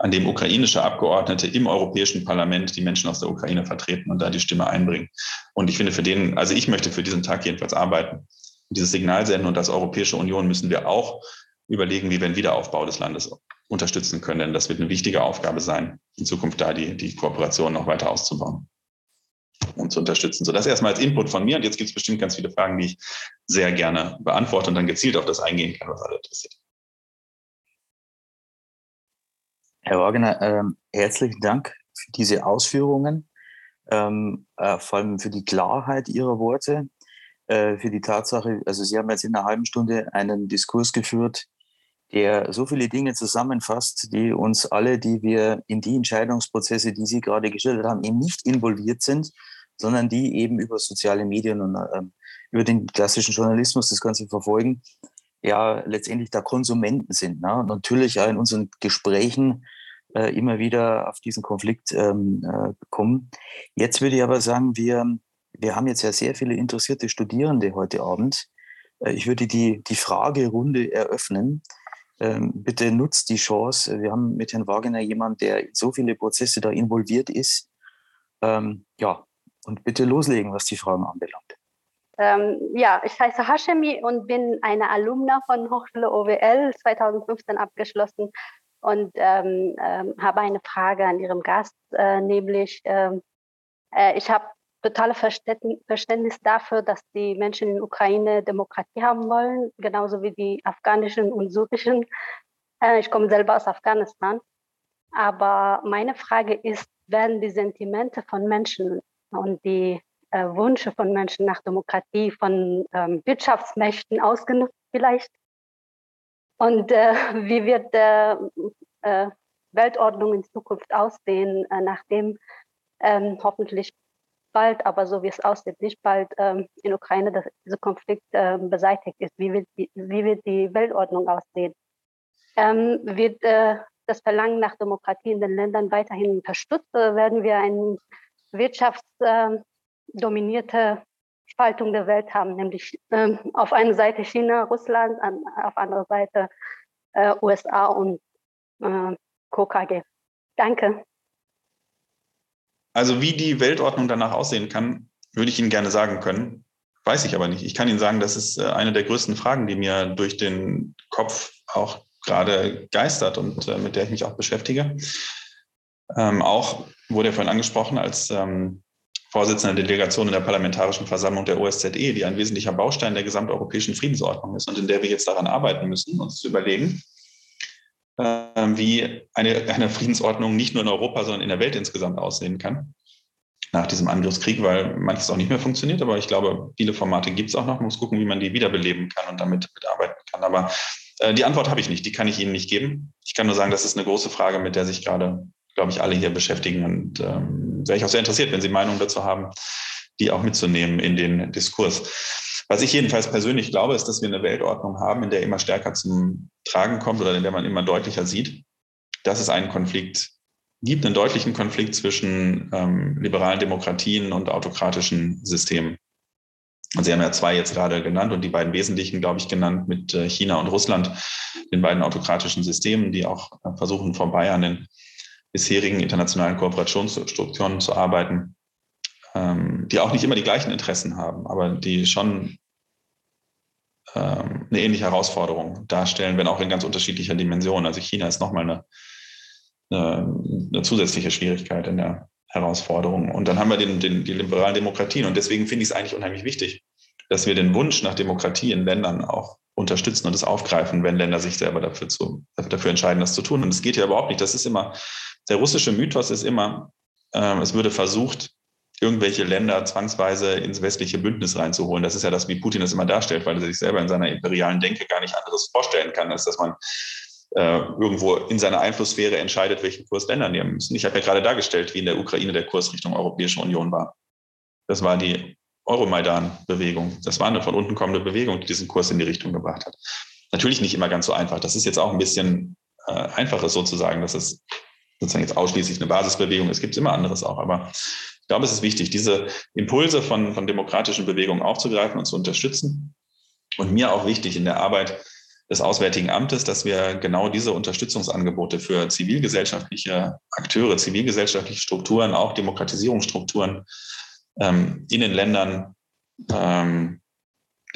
an dem ukrainische Abgeordnete im Europäischen Parlament die Menschen aus der Ukraine vertreten und da die Stimme einbringen. Und ich finde für den, also ich möchte für diesen Tag jedenfalls arbeiten, dieses Signal senden und als Europäische Union müssen wir auch überlegen, wie wir den Wiederaufbau des Landes unterstützen können. Denn das wird eine wichtige Aufgabe sein, in Zukunft da die, die Kooperation noch weiter auszubauen und zu unterstützen. So, das erstmal als Input von mir. Und jetzt gibt es bestimmt ganz viele Fragen, die ich sehr gerne beantworte und dann gezielt auf das eingehen kann, was alle interessiert. Herr Wagner, ähm, herzlichen Dank für diese Ausführungen, ähm, äh, vor allem für die Klarheit Ihrer Worte, äh, für die Tatsache, also Sie haben jetzt in einer halben Stunde einen Diskurs geführt, der so viele Dinge zusammenfasst, die uns alle, die wir in die Entscheidungsprozesse, die Sie gerade geschildert haben, eben nicht involviert sind, sondern die eben über soziale Medien und äh, über den klassischen Journalismus das Ganze verfolgen, ja letztendlich da Konsumenten sind. Ne? Und natürlich auch in unseren Gesprächen äh, immer wieder auf diesen Konflikt ähm, äh, kommen. Jetzt würde ich aber sagen, wir, wir haben jetzt ja sehr viele interessierte Studierende heute Abend. Äh, ich würde die, die Fragerunde eröffnen. Ähm, bitte nutzt die Chance. Wir haben mit Herrn Wagner jemanden, der in so viele Prozesse da involviert ist. Ähm, ja, und bitte loslegen, was die Fragen anbelangt. Ähm, ja, ich heiße Hashemi und bin eine Alumna von Hochschule OWL 2015 abgeschlossen und ähm, ähm, habe eine Frage an Ihrem Gast, äh, nämlich ähm, äh, ich habe totale Verständnis dafür, dass die Menschen in Ukraine Demokratie haben wollen, genauso wie die afghanischen und syrischen. Äh, ich komme selber aus Afghanistan. Aber meine Frage ist, werden die Sentimente von Menschen und die äh, Wünsche von Menschen nach Demokratie von ähm, Wirtschaftsmächten ausgenutzt vielleicht? Und äh, (laughs) wie wird äh, Weltordnung in Zukunft aussehen, äh, nachdem ähm, hoffentlich bald, aber so wie es aussieht, nicht bald ähm, in Ukraine dass dieser Konflikt äh, beseitigt ist. Wie wird, die, wie wird die Weltordnung aussehen? Ähm, wird äh, das Verlangen nach Demokratie in den Ländern weiterhin unterstützt oder werden wir eine wirtschaftsdominierte ähm, Spaltung der Welt haben, nämlich ähm, auf einer Seite China, Russland, an, auf anderer Seite äh, USA und äh, KKG. Danke. Also wie die Weltordnung danach aussehen kann, würde ich Ihnen gerne sagen können. Weiß ich aber nicht. Ich kann Ihnen sagen, das ist äh, eine der größten Fragen, die mir durch den Kopf auch gerade geistert und äh, mit der ich mich auch beschäftige. Ähm, auch wurde ja vorhin angesprochen als ähm, Vorsitzender der Delegation in der Parlamentarischen Versammlung der OSZE, die ein wesentlicher Baustein der gesamteuropäischen Friedensordnung ist und in der wir jetzt daran arbeiten müssen, uns zu überlegen, ähm, wie eine, eine Friedensordnung nicht nur in Europa, sondern in der Welt insgesamt aussehen kann nach diesem Angriffskrieg, weil manches auch nicht mehr funktioniert. Aber ich glaube, viele Formate gibt es auch noch. Man muss gucken, wie man die wiederbeleben kann und damit mitarbeiten kann. Aber äh, die Antwort habe ich nicht, die kann ich Ihnen nicht geben. Ich kann nur sagen, das ist eine große Frage, mit der sich gerade, glaube ich, alle hier beschäftigen. Und ähm, wäre ich auch sehr interessiert, wenn Sie Meinungen dazu haben, die auch mitzunehmen in den Diskurs. Was ich jedenfalls persönlich glaube, ist, dass wir eine Weltordnung haben, in der immer stärker zum Tragen kommt oder in der man immer deutlicher sieht, dass es einen Konflikt gibt, einen deutlichen Konflikt zwischen ähm, liberalen Demokratien und autokratischen Systemen. Und Sie haben ja zwei jetzt gerade genannt und die beiden wesentlichen, glaube ich, genannt mit äh, China und Russland, den beiden autokratischen Systemen, die auch äh, versuchen, vorbei an den bisherigen internationalen Kooperationsstrukturen zu arbeiten ähm, die auch nicht immer die gleichen Interessen haben, aber die schon ähm, eine ähnliche Herausforderung darstellen, wenn auch in ganz unterschiedlicher Dimension. Also China ist nochmal eine, eine, eine zusätzliche Schwierigkeit in der Herausforderung. Und dann haben wir den, den, die liberalen Demokratien. Und deswegen finde ich es eigentlich unheimlich wichtig, dass wir den Wunsch nach Demokratie in Ländern auch unterstützen und es aufgreifen, wenn Länder sich selber dafür, zu, dafür entscheiden, das zu tun. Und es geht ja überhaupt nicht. Das ist immer, der russische Mythos ist immer, äh, es würde versucht, irgendwelche Länder zwangsweise ins westliche Bündnis reinzuholen. Das ist ja das, wie Putin es immer darstellt, weil er sich selber in seiner imperialen Denke gar nicht anderes vorstellen kann, als dass man äh, irgendwo in seiner Einflusssphäre entscheidet, welchen Kurs Länder nehmen müssen. Ich habe ja gerade dargestellt, wie in der Ukraine der Kurs Richtung Europäische Union war. Das war die Euromaidan-Bewegung. Das war eine von unten kommende Bewegung, die diesen Kurs in die Richtung gebracht hat. Natürlich nicht immer ganz so einfach. Das ist jetzt auch ein bisschen äh, einfaches sozusagen, dass es sozusagen jetzt ausschließlich eine Basisbewegung. Es gibt immer anderes auch, aber glaube, es ist wichtig, diese Impulse von, von demokratischen Bewegungen aufzugreifen und zu unterstützen. Und mir auch wichtig in der Arbeit des Auswärtigen Amtes, dass wir genau diese Unterstützungsangebote für zivilgesellschaftliche Akteure, zivilgesellschaftliche Strukturen, auch Demokratisierungsstrukturen ähm, in den Ländern ähm,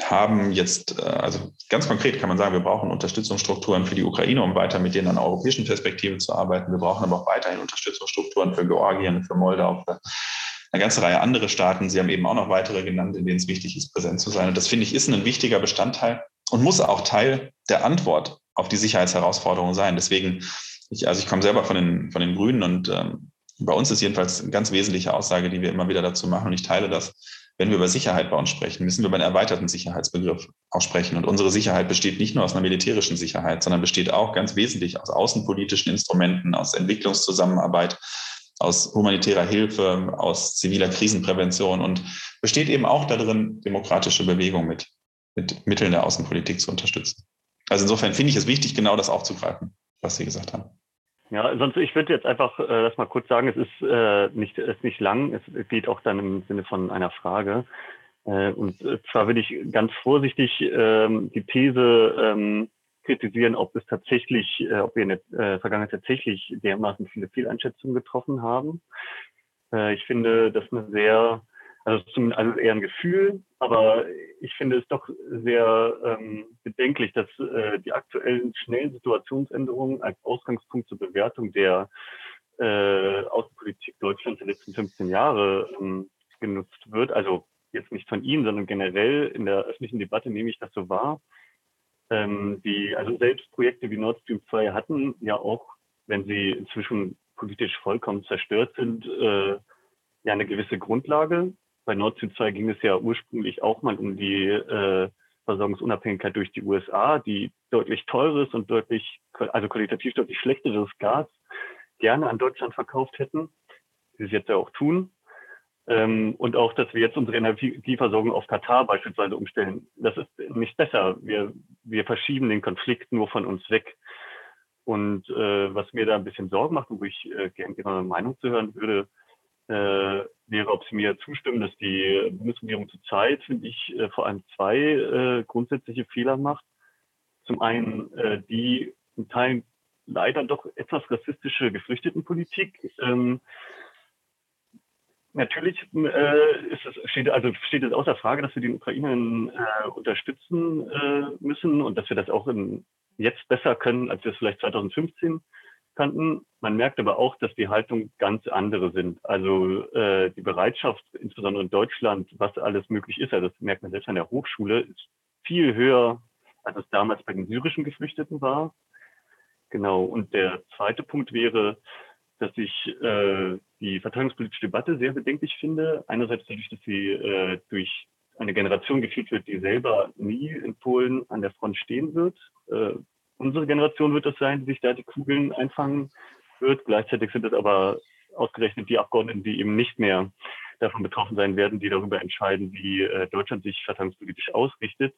haben jetzt, äh, also ganz konkret kann man sagen, wir brauchen Unterstützungsstrukturen für die Ukraine, um weiter mit denen an europäischen Perspektiven zu arbeiten. Wir brauchen aber auch weiterhin Unterstützungsstrukturen für Georgien, für Moldau, für eine ganze Reihe andere Staaten. Sie haben eben auch noch weitere genannt, in denen es wichtig ist, präsent zu sein. Und das finde ich ist ein wichtiger Bestandteil und muss auch Teil der Antwort auf die Sicherheitsherausforderungen sein. Deswegen, ich, also ich komme selber von den, von den Grünen und ähm, bei uns ist jedenfalls eine ganz wesentliche Aussage, die wir immer wieder dazu machen und ich teile das. Wenn wir über Sicherheit bei uns sprechen, müssen wir über einen erweiterten Sicherheitsbegriff auch sprechen. Und unsere Sicherheit besteht nicht nur aus einer militärischen Sicherheit, sondern besteht auch ganz wesentlich aus außenpolitischen Instrumenten, aus Entwicklungszusammenarbeit, aus humanitärer Hilfe, aus ziviler Krisenprävention und besteht eben auch darin, demokratische Bewegung mit, mit Mitteln der Außenpolitik zu unterstützen. Also insofern finde ich es wichtig, genau das aufzugreifen, was Sie gesagt haben. Ja, sonst ich würde jetzt einfach äh, das mal kurz sagen, es ist äh, nicht, ist nicht lang, es geht auch dann im Sinne von einer Frage. Äh, und zwar würde ich ganz vorsichtig ähm, die These ähm, kritisieren, ob es tatsächlich, äh, ob wir in der äh, Vergangenheit tatsächlich dermaßen viele Fehleinschätzungen getroffen haben. Äh, ich finde das eine sehr, also, zum, also eher ein Gefühl, aber ich finde es doch sehr ähm, bedenklich, dass äh, die aktuellen schnellen Situationsänderungen als Ausgangspunkt zur Bewertung der äh, Außenpolitik Deutschlands der letzten 15 Jahre ähm, genutzt wird. Also jetzt nicht von Ihnen, sondern generell in der öffentlichen Debatte nehme ich das so wahr ähm, die, also selbst Projekte wie Nord Stream 2 hatten ja auch, wenn sie inzwischen politisch vollkommen zerstört sind, äh, ja eine gewisse Grundlage. Bei Nord Stream 2 ging es ja ursprünglich auch mal um die äh, Versorgungsunabhängigkeit durch die USA, die deutlich teures und deutlich, also qualitativ deutlich schlechteres Gas gerne an Deutschland verkauft hätten, wie sie es jetzt ja auch tun. Ähm, und auch, dass wir jetzt unsere Energieversorgung auf Katar beispielsweise umstellen. Das ist nicht besser. Wir, wir verschieben den Konflikt nur von uns weg. Und äh, was mir da ein bisschen Sorgen macht wo ich äh, gerne Ihre Meinung zu hören würde, wäre, ob Sie mir zustimmen, dass die Bundesregierung zurzeit, finde ich, äh, vor allem zwei äh, grundsätzliche Fehler macht. Zum einen äh, die in Teilen leider doch etwas rassistische Geflüchtetenpolitik. Ähm, natürlich äh, ist es, steht, also steht es außer Frage, dass wir die Ukrainerinnen äh, unterstützen äh, müssen und dass wir das auch in, jetzt besser können, als wir es vielleicht 2015 kannten. Man merkt aber auch, dass die Haltung ganz andere sind. Also äh, die Bereitschaft, insbesondere in Deutschland, was alles möglich ist, also das merkt man selbst an der Hochschule, ist viel höher, als es damals bei den syrischen Geflüchteten war. Genau. Und der zweite Punkt wäre, dass ich äh, die verteidigungspolitische Debatte sehr bedenklich finde. Einerseits dadurch, dass sie äh, durch eine Generation geführt wird, die selber nie in Polen an der Front stehen wird. Äh, unsere Generation wird es sein, die sich da die Kugeln einfangen wird. Gleichzeitig sind es aber ausgerechnet die Abgeordneten, die eben nicht mehr davon betroffen sein werden, die darüber entscheiden, wie äh, Deutschland sich verteidigungspolitisch ausrichtet.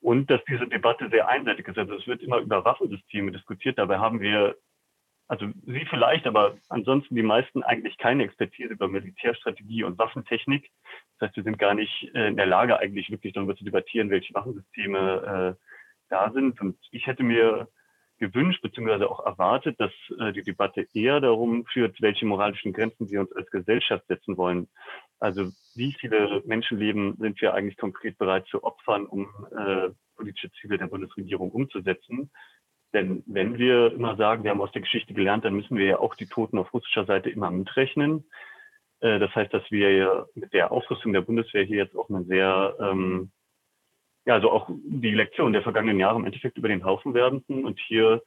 Und dass diese Debatte sehr einseitig ist. Also es wird immer über Waffensysteme diskutiert. Dabei haben wir, also Sie vielleicht, aber ansonsten die meisten eigentlich keine Expertise über Militärstrategie und Waffentechnik. Das heißt, wir sind gar nicht äh, in der Lage, eigentlich wirklich darüber zu debattieren, welche Waffensysteme äh, da sind. Und ich hätte mir gewünscht beziehungsweise auch erwartet, dass äh, die Debatte eher darum führt, welche moralischen Grenzen wir uns als Gesellschaft setzen wollen. Also wie viele Menschenleben sind wir eigentlich konkret bereit zu opfern, um äh, politische Ziele der Bundesregierung umzusetzen? Denn wenn wir immer sagen, wir haben aus der Geschichte gelernt, dann müssen wir ja auch die Toten auf russischer Seite immer mitrechnen. Äh, das heißt, dass wir ja mit der Aufrüstung der Bundeswehr hier jetzt auch eine sehr ähm, ja, also auch die Lektion der vergangenen Jahre im Endeffekt über den Haufen werden und hier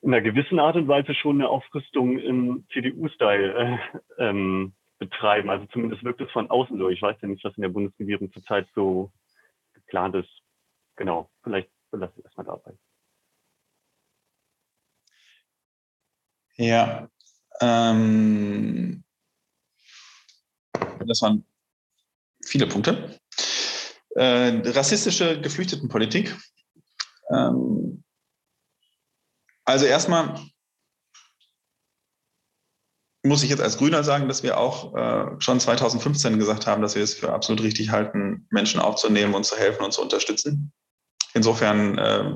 in einer gewissen Art und Weise schon eine Aufrüstung im CDU-Style äh, ähm, betreiben. Also zumindest wirkt es von außen so. Ich weiß ja nicht, was in der Bundesregierung zurzeit so geplant ist. Genau, vielleicht belasse ich erstmal dabei. Ja, ähm, das waren viele Punkte. Äh, rassistische Geflüchtetenpolitik. Ähm, also erstmal muss ich jetzt als Grüner sagen, dass wir auch äh, schon 2015 gesagt haben, dass wir es für absolut richtig halten, Menschen aufzunehmen und zu helfen und zu unterstützen. Insofern äh,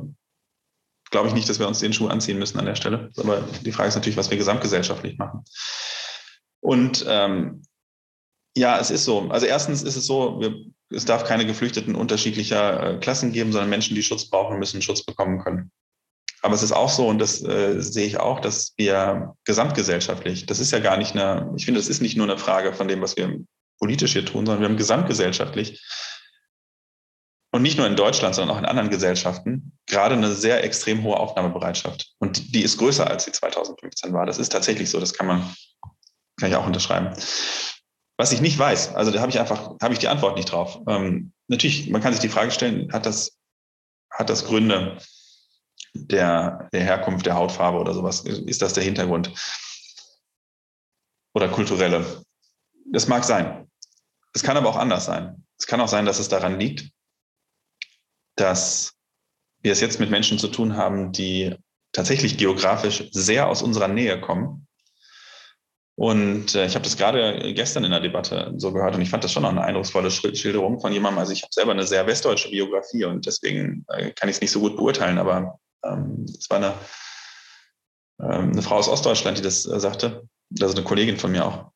glaube ich nicht, dass wir uns den Schuh anziehen müssen an der Stelle. Aber die Frage ist natürlich, was wir gesamtgesellschaftlich machen. Und ähm, ja, es ist so. Also erstens ist es so, wir es darf keine Geflüchteten unterschiedlicher äh, Klassen geben, sondern Menschen, die Schutz brauchen, müssen Schutz bekommen können. Aber es ist auch so, und das äh, sehe ich auch, dass wir gesamtgesellschaftlich, das ist ja gar nicht eine, ich finde, das ist nicht nur eine Frage von dem, was wir politisch hier tun, sondern wir haben gesamtgesellschaftlich und nicht nur in Deutschland, sondern auch in anderen Gesellschaften gerade eine sehr extrem hohe Aufnahmebereitschaft. Und die ist größer, als sie 2015 war. Das ist tatsächlich so, das kann man, kann ich auch unterschreiben. Was ich nicht weiß, also da habe ich einfach, habe ich die Antwort nicht drauf. Ähm, natürlich, man kann sich die Frage stellen, hat das, hat das Gründe der, der Herkunft, der Hautfarbe oder sowas? Ist das der Hintergrund? Oder kulturelle? Das mag sein. Es kann aber auch anders sein. Es kann auch sein, dass es daran liegt, dass wir es jetzt mit Menschen zu tun haben, die tatsächlich geografisch sehr aus unserer Nähe kommen und äh, ich habe das gerade gestern in der Debatte so gehört und ich fand das schon noch eine eindrucksvolle Schilderung von jemandem. Also ich habe selber eine sehr westdeutsche Biografie und deswegen äh, kann ich es nicht so gut beurteilen, aber ähm, es war eine, ähm, eine Frau aus Ostdeutschland, die das äh, sagte, also eine Kollegin von mir auch,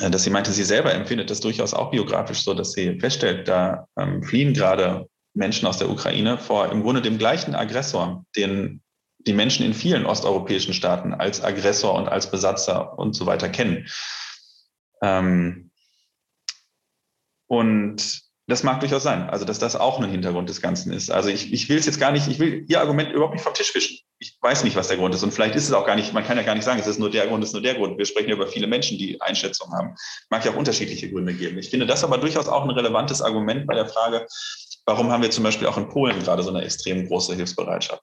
äh, dass sie meinte, sie selber empfindet das durchaus auch biografisch so, dass sie feststellt, da ähm, fliehen gerade Menschen aus der Ukraine vor im Grunde dem gleichen Aggressor, den die Menschen in vielen osteuropäischen Staaten als Aggressor und als Besatzer und so weiter kennen. Ähm, und das mag durchaus sein, also dass das auch ein Hintergrund des Ganzen ist. Also ich, ich will es jetzt gar nicht, ich will Ihr Argument überhaupt nicht vom Tisch wischen. Ich weiß nicht, was der Grund ist. Und vielleicht ist es auch gar nicht, man kann ja gar nicht sagen, es ist nur der Grund, es ist nur der Grund. Wir sprechen ja über viele Menschen, die Einschätzungen haben. Mag ja auch unterschiedliche Gründe geben. Ich finde das aber durchaus auch ein relevantes Argument bei der Frage, warum haben wir zum Beispiel auch in Polen gerade so eine extrem große Hilfsbereitschaft?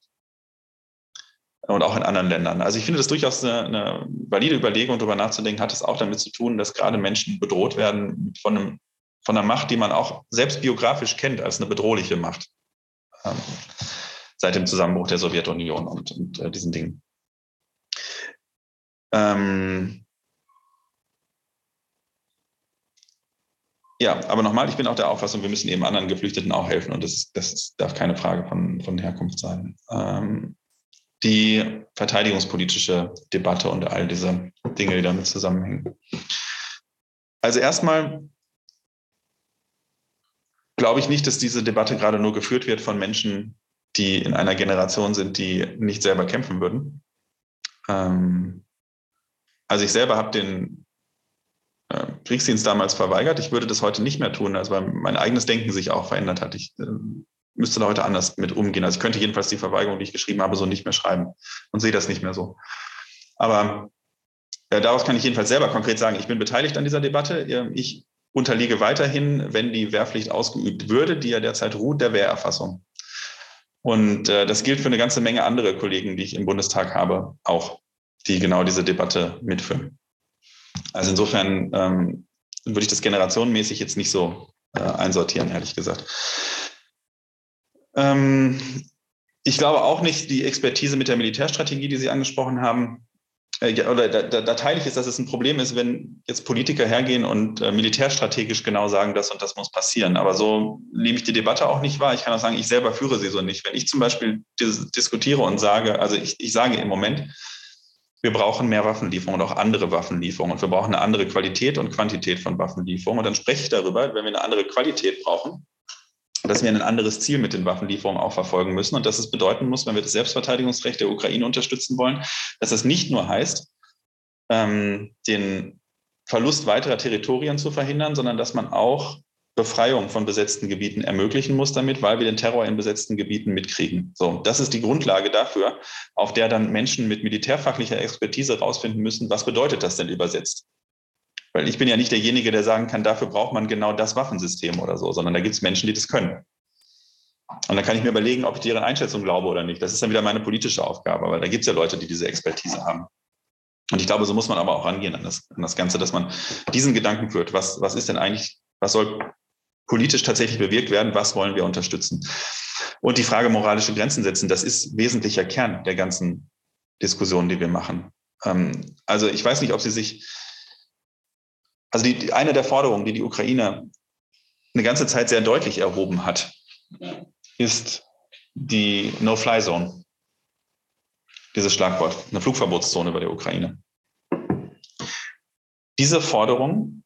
Und auch in anderen Ländern. Also ich finde das durchaus eine, eine valide Überlegung, darüber nachzudenken, hat es auch damit zu tun, dass gerade Menschen bedroht werden von, einem, von einer Macht, die man auch selbst biografisch kennt als eine bedrohliche Macht. Ähm, seit dem Zusammenbruch der Sowjetunion und, und äh, diesen Dingen. Ähm, ja, aber nochmal, ich bin auch der Auffassung, wir müssen eben anderen Geflüchteten auch helfen und das, das darf keine Frage von, von Herkunft sein. Ähm, die verteidigungspolitische Debatte und all diese Dinge, die damit zusammenhängen. Also erstmal glaube ich nicht, dass diese Debatte gerade nur geführt wird von Menschen, die in einer Generation sind, die nicht selber kämpfen würden. Ähm, also ich selber habe den äh, Kriegsdienst damals verweigert. Ich würde das heute nicht mehr tun, also weil mein eigenes Denken sich auch verändert hat. Ich äh, müsste da heute anders mit umgehen. Also ich könnte jedenfalls die Verweigerung, die ich geschrieben habe, so nicht mehr schreiben und sehe das nicht mehr so. Aber äh, daraus kann ich jedenfalls selber konkret sagen, ich bin beteiligt an dieser Debatte. Ich unterliege weiterhin, wenn die Wehrpflicht ausgeübt würde, die ja derzeit ruht, der Wehrerfassung. Und äh, das gilt für eine ganze Menge andere Kollegen, die ich im Bundestag habe, auch die genau diese Debatte mitführen. Also insofern ähm, würde ich das generationenmäßig jetzt nicht so äh, einsortieren, ehrlich gesagt. Ähm, ich glaube auch nicht, die Expertise mit der Militärstrategie, die Sie angesprochen haben, äh, oder da, da, da, teile ich es, dass es ein Problem ist, wenn jetzt Politiker hergehen und äh, militärstrategisch genau sagen, das und das muss passieren. Aber so nehme ich die Debatte auch nicht wahr. Ich kann auch sagen, ich selber führe sie so nicht. Wenn ich zum Beispiel dis diskutiere und sage, also ich, ich sage im Moment, wir brauchen mehr Waffenlieferungen und auch andere Waffenlieferungen. Und wir brauchen eine andere Qualität und Quantität von Waffenlieferungen. Und dann spreche ich darüber, wenn wir eine andere Qualität brauchen, dass wir ein anderes Ziel mit den Waffenlieferungen auch verfolgen müssen. Und dass es bedeuten muss, wenn wir das Selbstverteidigungsrecht der Ukraine unterstützen wollen, dass es nicht nur heißt, ähm, den Verlust weiterer Territorien zu verhindern, sondern dass man auch Befreiung von besetzten Gebieten ermöglichen muss damit, weil wir den Terror in besetzten Gebieten mitkriegen. So, das ist die Grundlage dafür, auf der dann Menschen mit militärfachlicher Expertise herausfinden müssen, was bedeutet das denn übersetzt? Weil ich bin ja nicht derjenige, der sagen kann, dafür braucht man genau das Waffensystem oder so, sondern da gibt es Menschen, die das können. Und dann kann ich mir überlegen, ob ich deren Einschätzung glaube oder nicht. Das ist dann wieder meine politische Aufgabe, weil da gibt es ja Leute, die diese Expertise haben. Und ich glaube, so muss man aber auch rangehen an das, an das Ganze, dass man diesen Gedanken führt. Was, was ist denn eigentlich, was soll politisch tatsächlich bewirkt werden, was wollen wir unterstützen. Und die Frage moralische Grenzen setzen, das ist wesentlicher Kern der ganzen Diskussion, die wir machen. Ähm, also ich weiß nicht, ob Sie sich, also die, eine der Forderungen, die die Ukraine eine ganze Zeit sehr deutlich erhoben hat, ist die No-Fly-Zone. Dieses Schlagwort, eine Flugverbotszone über der Ukraine. Diese Forderung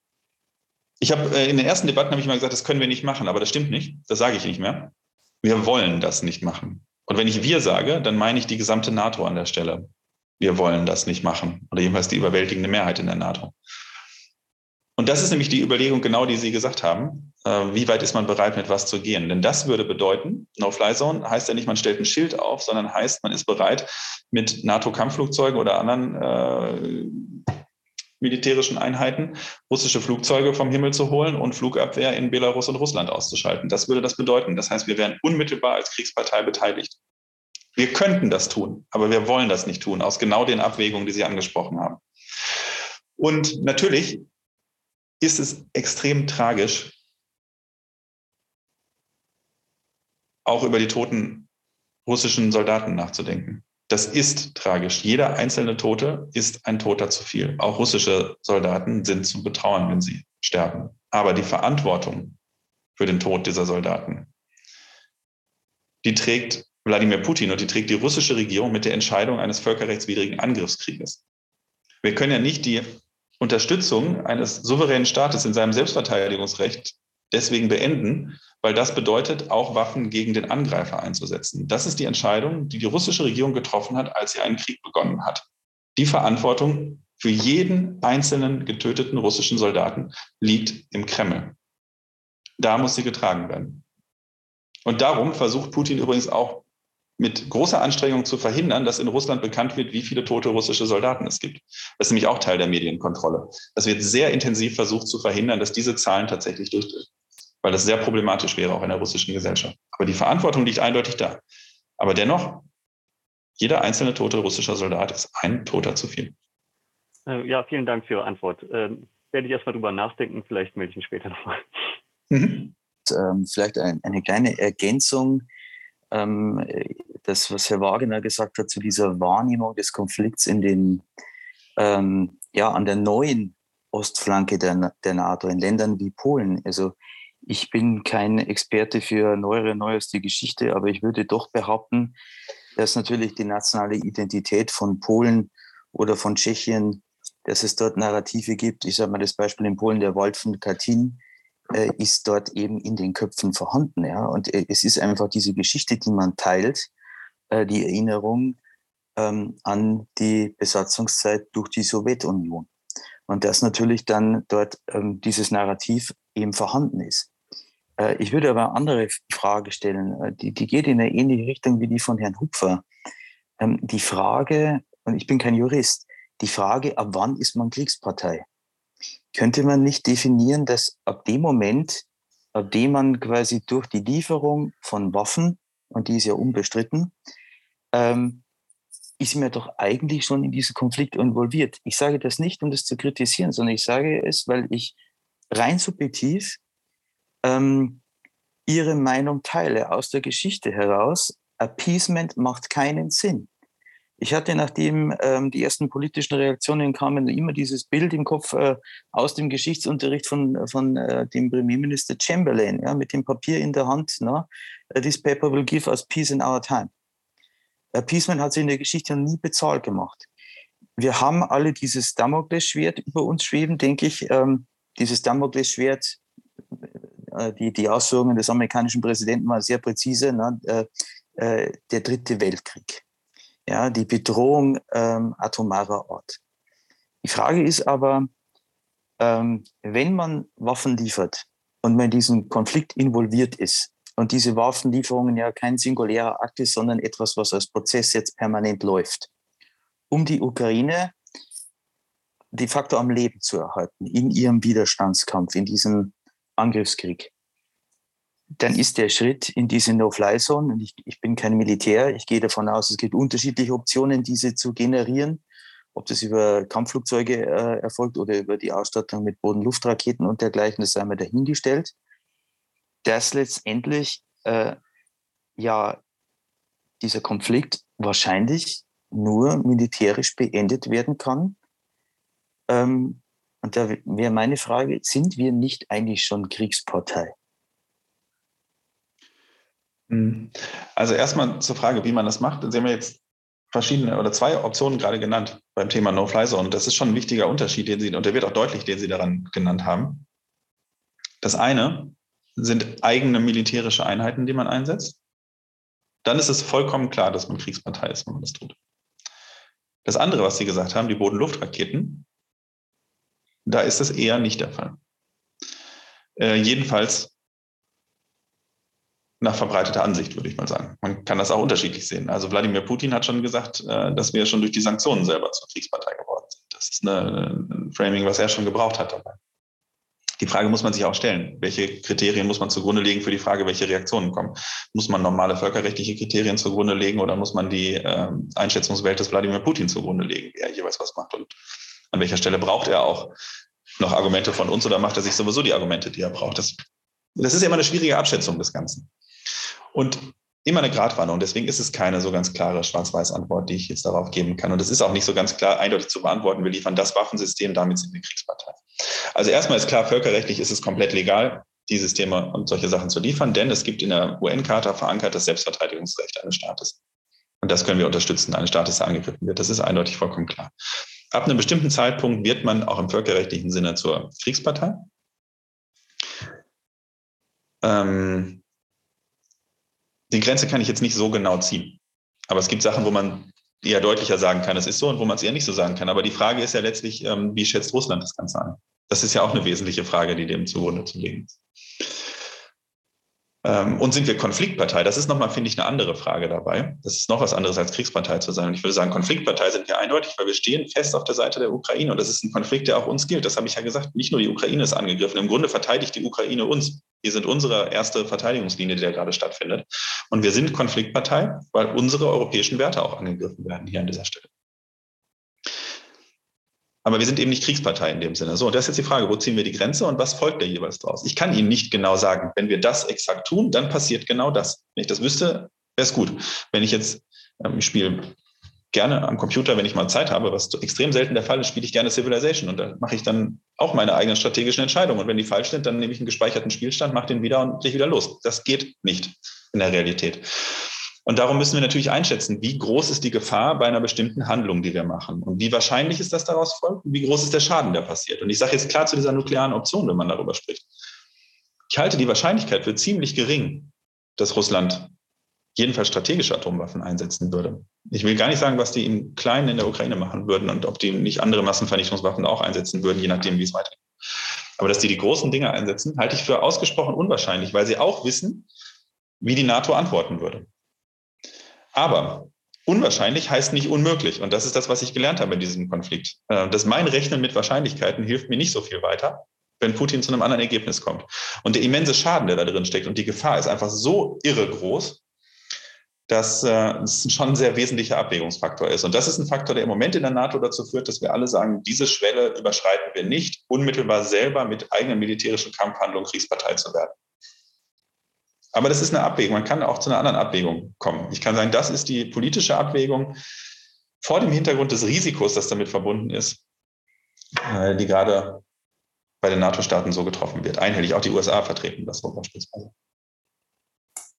ich habe äh, in den ersten Debatten habe ich mal gesagt, das können wir nicht machen, aber das stimmt nicht. Das sage ich nicht mehr. Wir wollen das nicht machen. Und wenn ich wir sage, dann meine ich die gesamte NATO an der Stelle. Wir wollen das nicht machen. Oder jedenfalls die überwältigende Mehrheit in der NATO. Und das ist nämlich die Überlegung, genau die Sie gesagt haben. Äh, wie weit ist man bereit, mit was zu gehen? Denn das würde bedeuten, No-Fly-Zone heißt ja nicht, man stellt ein Schild auf, sondern heißt, man ist bereit, mit NATO-Kampfflugzeugen oder anderen äh, militärischen Einheiten russische Flugzeuge vom Himmel zu holen und Flugabwehr in Belarus und Russland auszuschalten. Das würde das bedeuten. Das heißt, wir wären unmittelbar als Kriegspartei beteiligt. Wir könnten das tun, aber wir wollen das nicht tun, aus genau den Abwägungen, die Sie angesprochen haben. Und natürlich ist es extrem tragisch, auch über die toten russischen Soldaten nachzudenken. Das ist tragisch. Jeder einzelne Tote ist ein Toter zu viel. Auch russische Soldaten sind zu betrauern, wenn sie sterben. Aber die Verantwortung für den Tod dieser Soldaten, die trägt Wladimir Putin und die trägt die russische Regierung mit der Entscheidung eines völkerrechtswidrigen Angriffskrieges. Wir können ja nicht die Unterstützung eines souveränen Staates in seinem Selbstverteidigungsrecht deswegen beenden, weil das bedeutet, auch Waffen gegen den Angreifer einzusetzen. Das ist die Entscheidung, die die russische Regierung getroffen hat, als sie einen Krieg begonnen hat. Die Verantwortung für jeden einzelnen getöteten russischen Soldaten liegt im Kreml. Da muss sie getragen werden. Und darum versucht Putin übrigens auch mit großer Anstrengung zu verhindern, dass in Russland bekannt wird, wie viele tote russische Soldaten es gibt. Das ist nämlich auch Teil der Medienkontrolle. Das wird sehr intensiv versucht zu verhindern, dass diese Zahlen tatsächlich durchdrehen weil das sehr problematisch wäre, auch in der russischen Gesellschaft. Aber die Verantwortung liegt eindeutig da. Aber dennoch jeder einzelne tote russische Soldat ist ein Toter zu viel. Äh, ja, vielen Dank für Ihre Antwort. Ähm, werde ich erstmal drüber nachdenken, vielleicht melde ich mich später nochmal. Mhm. Ähm, vielleicht ein, eine kleine Ergänzung. Ähm, das, was Herr Wagner gesagt hat zu dieser Wahrnehmung des Konflikts in den, ähm, ja, an der neuen Ostflanke der, der NATO, in Ländern wie Polen. Also ich bin kein Experte für neuere, neueste Geschichte, aber ich würde doch behaupten, dass natürlich die nationale Identität von Polen oder von Tschechien, dass es dort Narrative gibt. Ich sage mal das Beispiel in Polen, der Wald von Katyn äh, ist dort eben in den Köpfen vorhanden. Ja? Und äh, es ist einfach diese Geschichte, die man teilt, äh, die Erinnerung ähm, an die Besatzungszeit durch die Sowjetunion. Und dass natürlich dann dort ähm, dieses Narrativ eben vorhanden ist. Äh, ich würde aber eine andere Frage stellen, äh, die, die geht in eine ähnliche Richtung wie die von Herrn Hupfer. Ähm, die Frage, und ich bin kein Jurist, die Frage, ab wann ist man Kriegspartei? Könnte man nicht definieren, dass ab dem Moment, ab dem man quasi durch die Lieferung von Waffen, und die ist ja unbestritten, ähm, ist mir doch eigentlich schon in diesen Konflikt involviert. Ich sage das nicht, um das zu kritisieren, sondern ich sage es, weil ich rein subjektiv ähm, ihre Meinung teile aus der Geschichte heraus. Appeasement macht keinen Sinn. Ich hatte, nachdem ähm, die ersten politischen Reaktionen kamen, immer dieses Bild im Kopf äh, aus dem Geschichtsunterricht von, von äh, dem Premierminister Chamberlain, ja, mit dem Papier in der Hand. Na, uh, This paper will give us peace in our time. Appeasement hat sich in der Geschichte nie bezahlt gemacht. Wir haben alle dieses Damoklesschwert über uns schweben, denke ich. Ähm, dieses Damoklesschwert äh, die, die Ausführungen des amerikanischen Präsidenten waren sehr präzise, ne? Äh, äh, der dritte Weltkrieg. Ja, die Bedrohung ähm, atomarer Art. Die Frage ist aber, ähm, wenn man Waffen liefert und man in diesen Konflikt involviert ist und diese Waffenlieferungen ja kein singulärer Akt ist, sondern etwas, was als Prozess jetzt permanent läuft, um die Ukraine de facto am Leben zu erhalten, in ihrem Widerstandskampf, in diesem Angriffskrieg, dann ist der Schritt in diese No-Fly-Zone, und ich, ich, bin kein Militär, ich gehe davon aus, es gibt unterschiedliche Optionen, diese zu generieren, ob das über Kampfflugzeuge äh, erfolgt oder über die Ausstattung mit Boden-Luftraketen und dergleichen, das sei mal dahingestellt, dass letztendlich äh, ja dieser Konflikt wahrscheinlich nur militärisch beendet werden kann. Ähm, und da wäre meine Frage, sind wir nicht eigentlich schon Kriegspartei? Hm. Also erstmal zur Frage, wie man das macht. Dann sehen wir jetzt verschiedene oder zwei Optionen gerade genannt beim Thema No-Fly-Zone. Das ist schon ein wichtiger Unterschied, den Sie, und der wird auch deutlich, den Sie daran genannt haben. Das eine sind eigene militärische Einheiten, die man einsetzt. Dann ist es vollkommen klar, dass man Kriegspartei ist, wenn man das tut. Das andere, was Sie gesagt haben, die Boden-Luft-Raketen, da ist das eher nicht der Fall. Äh, jedenfalls nach verbreiteter Ansicht, würde ich mal sagen. Man kann das auch unterschiedlich sehen. Also Wladimir Putin hat schon gesagt, äh, dass wir schon durch die Sanktionen selber zur Kriegspartei geworden sind. Das ist ein Framing, was er schon gebraucht hat dabei. Die Frage muss man sich auch stellen. Welche Kriterien muss man zugrunde legen für die Frage, welche Reaktionen kommen? Muss man normale völkerrechtliche Kriterien zugrunde legen oder muss man die äh, Einschätzungswelt des Wladimir Putin zugrunde legen, wer jeweils was macht und an welcher Stelle braucht er auch noch Argumente von uns oder macht er sich sowieso die Argumente, die er braucht? Das, das ist immer eine schwierige Abschätzung des Ganzen. Und immer eine Gratwanderung. Deswegen ist es keine so ganz klare Schwarz-Weiß-Antwort, die ich jetzt darauf geben kann. Und es ist auch nicht so ganz klar eindeutig zu beantworten. Wir liefern das Waffensystem, damit sind wir Kriegspartei. Also erstmal ist klar, völkerrechtlich ist es komplett legal, die Systeme und solche Sachen zu liefern, denn es gibt in der UN-Charta verankert das Selbstverteidigungsrecht eines Staates. Und das können wir unterstützen, eines Staates, der angegriffen wird. Das ist eindeutig vollkommen klar. Ab einem bestimmten Zeitpunkt wird man auch im völkerrechtlichen Sinne zur Kriegspartei. Ähm, die Grenze kann ich jetzt nicht so genau ziehen. Aber es gibt Sachen, wo man eher deutlicher sagen kann, es ist so und wo man es eher nicht so sagen kann. Aber die Frage ist ja letztlich, ähm, wie schätzt Russland das Ganze an? Das ist ja auch eine wesentliche Frage, die dem zugrunde zu legen ist. Ähm, und sind wir Konfliktpartei? Das ist nochmal, finde ich, eine andere Frage dabei. Das ist noch was anderes als Kriegspartei zu sein. Und ich würde sagen, Konfliktpartei sind wir eindeutig, weil wir stehen fest auf der Seite der Ukraine. Und das ist ein Konflikt, der auch uns gilt. Das habe ich ja gesagt. Nicht nur die Ukraine ist angegriffen. Im Grunde verteidigt die Ukraine uns. Wir sind unsere erste Verteidigungslinie, die da gerade stattfindet. Und wir sind Konfliktpartei, weil unsere europäischen Werte auch angegriffen werden hier an dieser Stelle. Aber wir sind eben nicht Kriegspartei in dem Sinne. So, und das ist jetzt die Frage, wo ziehen wir die Grenze und was folgt da jeweils draus? Ich kann Ihnen nicht genau sagen, wenn wir das exakt tun, dann passiert genau das. Wenn ich das wüsste, wäre es gut. Wenn ich jetzt, ähm, ich spiele gerne am Computer, wenn ich mal Zeit habe, was extrem selten der Fall ist, spiele ich gerne Civilization und da mache ich dann auch meine eigenen strategischen Entscheidungen. Und wenn die falsch sind, dann nehme ich einen gespeicherten Spielstand, mache den wieder und lege wieder los. Das geht nicht in der Realität. Und darum müssen wir natürlich einschätzen, wie groß ist die Gefahr bei einer bestimmten Handlung, die wir machen und wie wahrscheinlich ist das daraus folgt und wie groß ist der Schaden, der passiert. Und ich sage jetzt klar zu dieser nuklearen Option, wenn man darüber spricht. Ich halte die Wahrscheinlichkeit für ziemlich gering, dass Russland jedenfalls strategische Atomwaffen einsetzen würde. Ich will gar nicht sagen, was die im Kleinen in der Ukraine machen würden und ob die nicht andere Massenvernichtungswaffen auch einsetzen würden, je nachdem, wie es weitergeht. Aber dass die die großen Dinge einsetzen, halte ich für ausgesprochen unwahrscheinlich, weil sie auch wissen, wie die NATO antworten würde. Aber unwahrscheinlich heißt nicht unmöglich. Und das ist das, was ich gelernt habe in diesem Konflikt. Äh, dass mein Rechnen mit Wahrscheinlichkeiten hilft mir nicht so viel weiter, wenn Putin zu einem anderen Ergebnis kommt. Und der immense Schaden, der da drin steckt und die Gefahr ist einfach so irre groß, dass äh, es schon ein sehr wesentlicher Abwägungsfaktor ist. Und das ist ein Faktor, der im Moment in der NATO dazu führt, dass wir alle sagen, diese Schwelle überschreiten wir nicht, unmittelbar selber mit eigenen militärischen Kampfhandlungen Kriegspartei zu werden. Aber das ist eine Abwägung. Man kann auch zu einer anderen Abwägung kommen. Ich kann sagen, das ist die politische Abwägung vor dem Hintergrund des Risikos, das damit verbunden ist, äh, die gerade bei den NATO-Staaten so getroffen wird. Einhellig auch die USA vertreten das so beispielsweise.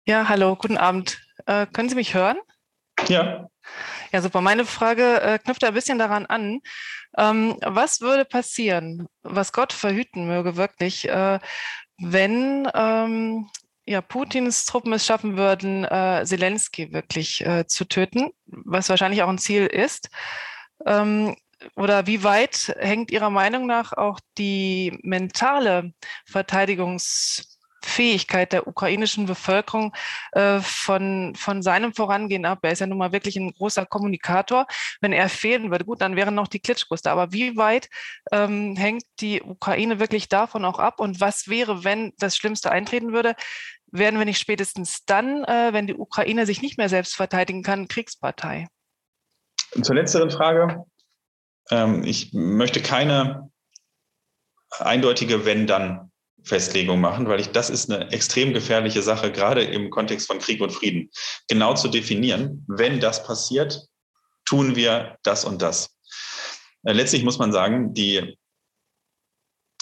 Ja, hallo, guten Abend. Äh, können Sie mich hören? Ja. Ja, super. Meine Frage äh, knüpft ein bisschen daran an. Ähm, was würde passieren, was Gott verhüten möge wirklich, äh, wenn ähm, ja, Putins Truppen es schaffen würden, äh, Zelensky wirklich äh, zu töten, was wahrscheinlich auch ein Ziel ist. Ähm, oder wie weit hängt Ihrer Meinung nach auch die mentale Verteidigungsfähigkeit der ukrainischen Bevölkerung äh, von, von seinem Vorangehen ab? Er ist ja nun mal wirklich ein großer Kommunikator. Wenn er fehlen würde, gut, dann wären noch die Klitschkos da. Aber wie weit ähm, hängt die Ukraine wirklich davon auch ab? Und was wäre, wenn das Schlimmste eintreten würde? werden wir nicht spätestens dann, äh, wenn die Ukraine sich nicht mehr selbst verteidigen kann, Kriegspartei? Zur letzteren Frage. Ähm, ich möchte keine eindeutige Wenn-Dann-Festlegung machen, weil ich, das ist eine extrem gefährliche Sache, gerade im Kontext von Krieg und Frieden. Genau zu definieren, wenn das passiert, tun wir das und das. Äh, letztlich muss man sagen, die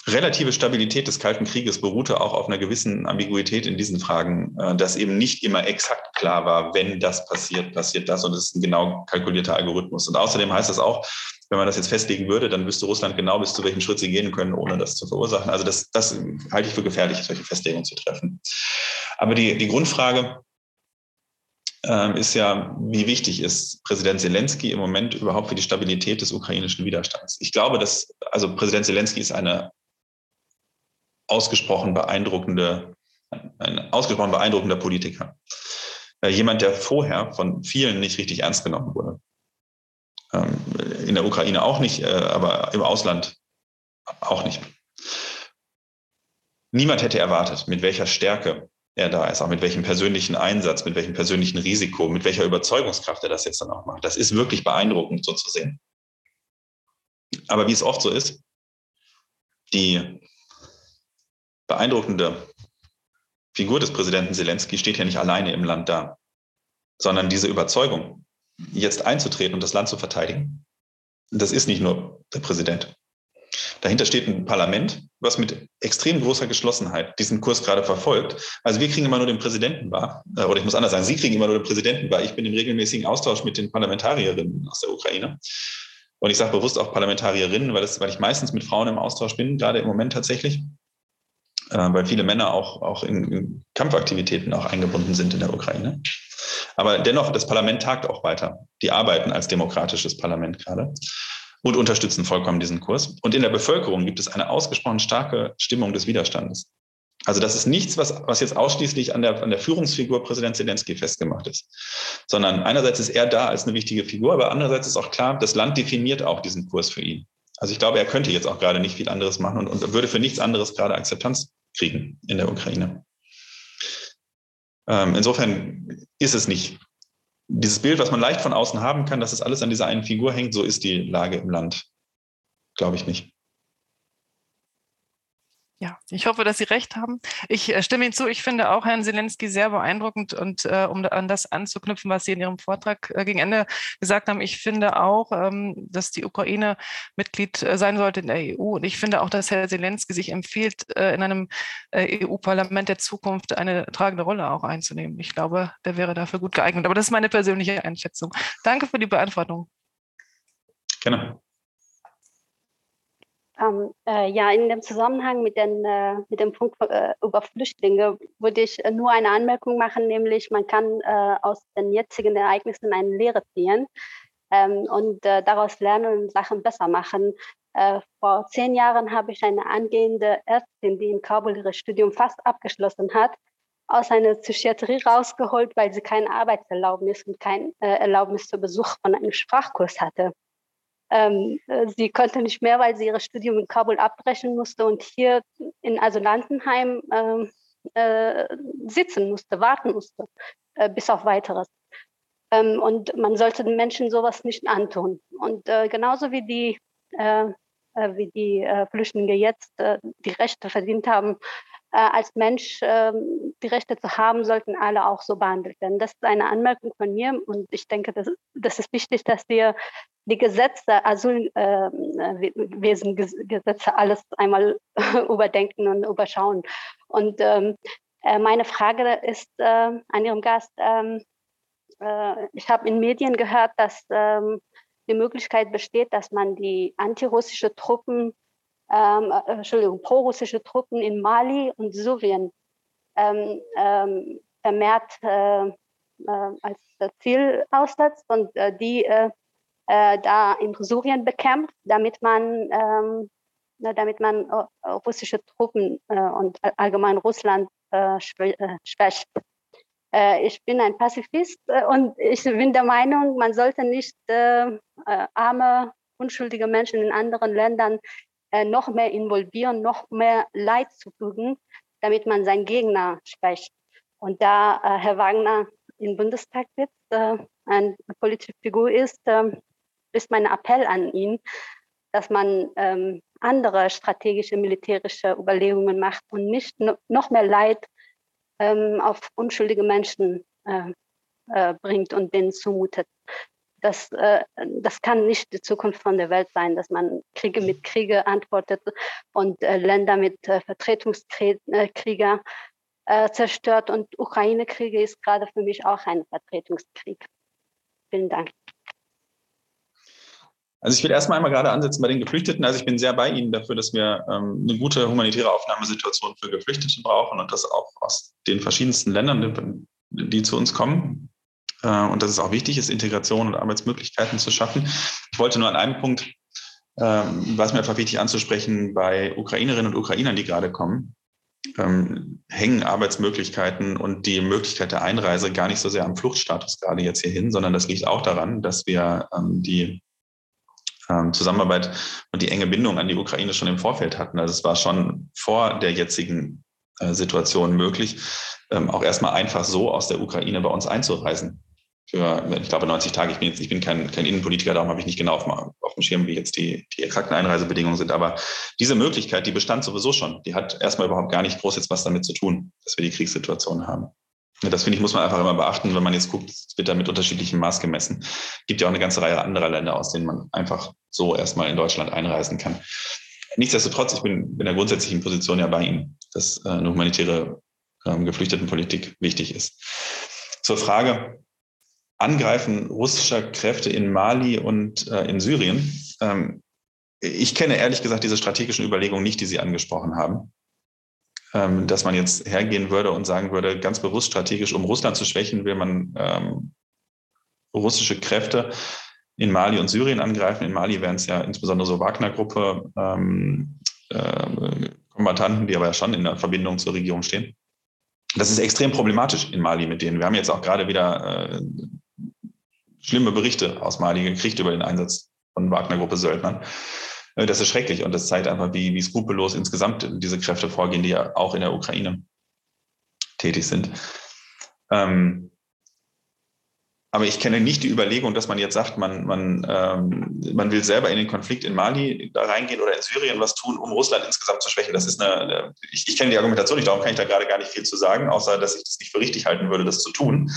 relative Stabilität des Kalten Krieges beruhte auch auf einer gewissen Ambiguität in diesen Fragen, äh, dass eben nicht immer exakt klar war, wenn das passiert, passiert das und es ist ein genau kalkulierter Algorithmus. Und außerdem heißt das auch, wenn man das jetzt festlegen würde, dann wüsste Russland genau, bis zu welchem Schritt sie gehen können, ohne das zu verursachen. Also das, das halte ich für gefährlich, solche Festlegungen zu treffen. Aber die, die Grundfrage ähm, ist ja, wie wichtig ist Präsident Zelensky im Moment überhaupt für die Stabilität des ukrainischen Widerstands? Ich glaube, dass, also Präsident Zelensky ist eine ausgesprochen beeindruckende, ein ausgesprochen beeindruckender Politiker. Äh, jemand, der vorher von vielen nicht richtig ernst genommen wurde. In der Ukraine auch nicht, äh, aber im Ausland auch nicht. Niemand hätte erwartet, mit welcher Stärke er da ist, auch mit welchem persönlichen Einsatz, mit welchem persönlichen Risiko, mit welcher Überzeugungskraft er das jetzt dann auch macht. Das ist wirklich beeindruckend so zu sehen. Aber wie es oft so ist, die beeindruckende Figur des Präsidenten Zelensky steht ja nicht alleine im Land da, sondern diese Überzeugung, jetzt einzutreten und das Land zu verteidigen, das ist nicht nur der Präsident. Dahinter steht ein Parlament, was mit extrem großer Geschlossenheit diesen Kurs gerade verfolgt. Also wir kriegen immer nur den Präsidenten wahr, äh, oder ich muss anders sagen, Sie kriegen immer nur den Präsidenten wahr. Ich bin im regelmäßigen Austausch mit den Parlamentarierinnen aus der Ukraine. Und ich sage bewusst auch Parlamentarierinnen, weil, das, weil ich meistens mit Frauen im Austausch bin, gerade im Moment tatsächlich äh, weil viele Männer auch, auch in, in Kampfaktivitäten auch eingebunden sind in der Ukraine. Aber dennoch, das Parlament tagt auch weiter. Die arbeiten als demokratisches Parlament gerade und unterstützen vollkommen diesen Kurs. Und in der Bevölkerung gibt es eine ausgesprochen starke Stimmung des Widerstandes. Also das ist nichts, was, was jetzt ausschließlich an der, an der Führungsfigur Präsident Zelensky festgemacht ist, sondern einerseits ist er da als eine wichtige Figur, aber andererseits ist auch klar, das Land definiert auch diesen Kurs für ihn. Also ich glaube, er könnte jetzt auch gerade nicht viel anderes machen und, und würde für nichts anderes gerade Akzeptanz kriegen in der Ukraine. Ähm, insofern ist es nicht dieses Bild, was man leicht von außen haben kann, dass es alles an dieser einen Figur hängt, so ist die Lage im Land. Glaube ich nicht. Ja, ich hoffe, dass Sie recht haben. Ich äh, stimme Ihnen zu. Ich finde auch Herrn Zelensky sehr beeindruckend und äh, um an das anzuknüpfen, was Sie in Ihrem Vortrag äh, gegen Ende gesagt haben, ich finde auch, ähm, dass die Ukraine Mitglied äh, sein sollte in der EU. Und ich finde auch, dass Herr Zelensky sich empfiehlt, äh, in einem äh, EU-Parlament der Zukunft eine tragende Rolle auch einzunehmen. Ich glaube, der wäre dafür gut geeignet. Aber das ist meine persönliche Einschätzung. Danke für die Beantwortung. Genau. Ähm, äh, ja, in dem Zusammenhang mit, den, äh, mit dem Punkt äh, über Flüchtlinge würde ich äh, nur eine Anmerkung machen, nämlich man kann äh, aus den jetzigen Ereignissen eine Lehre ziehen ähm, und äh, daraus lernen und Sachen besser machen. vor zehn Jahren habe ich eine angehende Ärztin, die in Kabul ihr Studium fast abgeschlossen hat, aus einer Psychiatrie rausgeholt, weil sie keine Arbeitserlaubnis und kein Erlaubnis zur Besuch von einem Sprachkurs hatte. Ähm, äh, sie konnte nicht mehr, weil sie ihr Studium in Kabul abbrechen musste und hier in Asylantenheim ähm, äh, sitzen musste, warten musste, äh, bis auf weiteres. Ähm, und man sollte den Menschen sowas nicht antun. Und äh, genauso wie die, äh, äh, wie die Flüchtlinge jetzt die Rechte verdient haben, als Mensch ähm, die Rechte zu haben, sollten alle auch so behandelt werden. Das ist eine Anmerkung von mir und ich denke, das, das ist wichtig, dass wir die Gesetze, Asylwesengesetze, äh, alles einmal (laughs) überdenken und überschauen. Und ähm, äh, meine Frage ist äh, an Ihrem Gast, ähm, äh, ich habe in Medien gehört, dass ähm, die Möglichkeit besteht, dass man die antirussische Truppen, ähm, äh, Entschuldigung, prorussische Truppen in Mali und Syrien ähm, ähm, vermehrt äh, als Ziel aussetzt und die äh, da in Syrien bekämpft, damit man, ähm, damit man äh, russische Truppen äh, und allgemein Russland äh, äh, schwächt. Äh, ich bin ein Pazifist und ich bin der Meinung, man sollte nicht arme, unschuldige Menschen in anderen Ländern noch mehr involvieren, noch mehr Leid zufügen, damit man seinen Gegner schwächt. Und da Herr Wagner im Bundestag sitzt, eine politische Figur ist, ähm, ist mein Appell an ihn, dass man ähm, andere strategische militärische Überlegungen macht und nicht noch mehr Leid ähm, auf unschuldige Menschen äh, äh, bringt und denen zumutet. Das, äh, das kann nicht die Zukunft von der Welt sein, dass man Kriege mit Kriege antwortet und äh, Länder mit äh, Vertretungskrieger äh, zerstört. Und Ukraine-Kriege ist gerade für mich auch ein Vertretungskrieg. Vielen Dank. Also ich will erstmal einmal gerade ansetzen bei den Geflüchteten. Also ich bin sehr bei Ihnen dafür, dass wir ähm, eine gute humanitäre Aufnahmesituation für Geflüchtete brauchen und das auch aus den verschiedensten Ländern, die zu uns kommen. Äh, und dass es auch wichtig ist, Integration und Arbeitsmöglichkeiten zu schaffen. Ich wollte nur an einem Punkt, ähm, was mir einfach wichtig anzusprechen, bei Ukrainerinnen und Ukrainern, die gerade kommen, ähm, hängen Arbeitsmöglichkeiten und die Möglichkeit der Einreise gar nicht so sehr am Fluchtstatus gerade jetzt hierhin, sondern das liegt auch daran, dass wir ähm, die ähm, Zusammenarbeit und die enge Bindung an die Ukraine schon im Vorfeld hatten. Also es war schon vor der jetzigen äh, Situation möglich, ähm, auch erstmal einfach so aus der Ukraine bei uns einzureisen. Für, ich glaube, 90 Tage. Ich bin jetzt, ich bin kein, kein Innenpolitiker, darum habe ich nicht genau auf, auf dem Schirm, wie jetzt die, die exakten Einreisebedingungen sind. Aber diese Möglichkeit, die bestand sowieso schon. Die hat erstmal überhaupt gar nicht groß jetzt was damit zu tun, dass wir die Kriegssituation haben. Das finde ich, muss man einfach immer beachten, wenn man jetzt guckt, wird da mit unterschiedlichem Maß gemessen. Es gibt ja auch eine ganze Reihe anderer Länder, aus denen man einfach so erstmal in Deutschland einreisen kann. Nichtsdestotrotz, ich bin in der grundsätzlichen Position ja bei Ihnen, dass äh, eine humanitäre ähm, Geflüchtetenpolitik wichtig ist. Zur Frage Angreifen russischer Kräfte in Mali und äh, in Syrien. Ähm, ich kenne ehrlich gesagt diese strategischen Überlegungen nicht, die Sie angesprochen haben. Ähm, dass man jetzt hergehen würde und sagen würde, ganz bewusst strategisch, um Russland zu schwächen, will man ähm, russische Kräfte in Mali und Syrien angreifen. In Mali wären es ja insbesondere so Wagner-Gruppe, ähm, äh, Kombattanten, die aber ja schon in der Verbindung zur Regierung stehen. Das ist extrem problematisch in Mali mit denen. Wir haben jetzt auch gerade wieder äh, schlimme Berichte aus Mali gekriegt über den Einsatz von Wagner-Gruppe Söldnern. Äh, das ist schrecklich und das zeigt einfach, wie, wie skrupellos insgesamt diese Kräfte vorgehen, die ja auch in der Ukraine tätig sind. Ähm, aber ich kenne nicht die Überlegung, dass man jetzt sagt, man, man, ähm, man will selber in den Konflikt in Mali da reingehen oder in Syrien was tun, um Russland insgesamt zu schwächen. Das ist eine, eine ich, ich kenne die Argumentation nicht, darum kann ich da gerade gar nicht viel zu sagen, außer dass ich das nicht für richtig halten würde, das zu tun.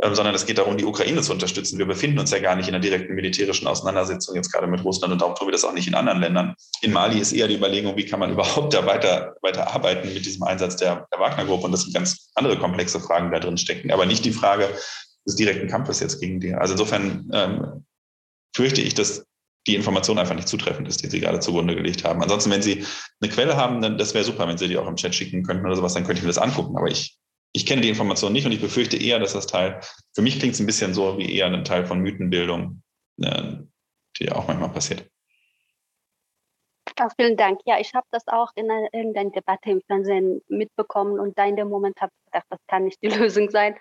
Ähm, sondern es geht darum, die Ukraine zu unterstützen. Wir befinden uns ja gar nicht in einer direkten militärischen Auseinandersetzung jetzt gerade mit Russland und darum tun wir das auch nicht in anderen Ländern. In Mali ist eher die Überlegung, wie kann man (laughs) überhaupt da weiter, weiter arbeiten mit diesem Einsatz der, der Wagner-Gruppe und das sind ganz andere komplexe Fragen da drin stecken, aber nicht die Frage des direkten Kampfes jetzt gegen die. Also insofern ähm, fürchte ich, dass die Information einfach nicht zutreffend ist, die Sie gerade zugrunde gelegt haben. Ansonsten, wenn Sie eine Quelle haben, dann das wäre super, wenn Sie die auch im Chat schicken könnten oder sowas, dann könnte ich mir das angucken. Aber ich ich kenne die Information nicht und ich befürchte eher, dass das Teil, für mich klingt es ein bisschen so wie eher ein Teil von Mythenbildung, äh, die auch manchmal passiert. Ach, vielen Dank. Ja, ich habe das auch in irgendeiner Debatte im Fernsehen mitbekommen und da in dem Moment habe ich gedacht, das kann nicht die (laughs) Lösung sein.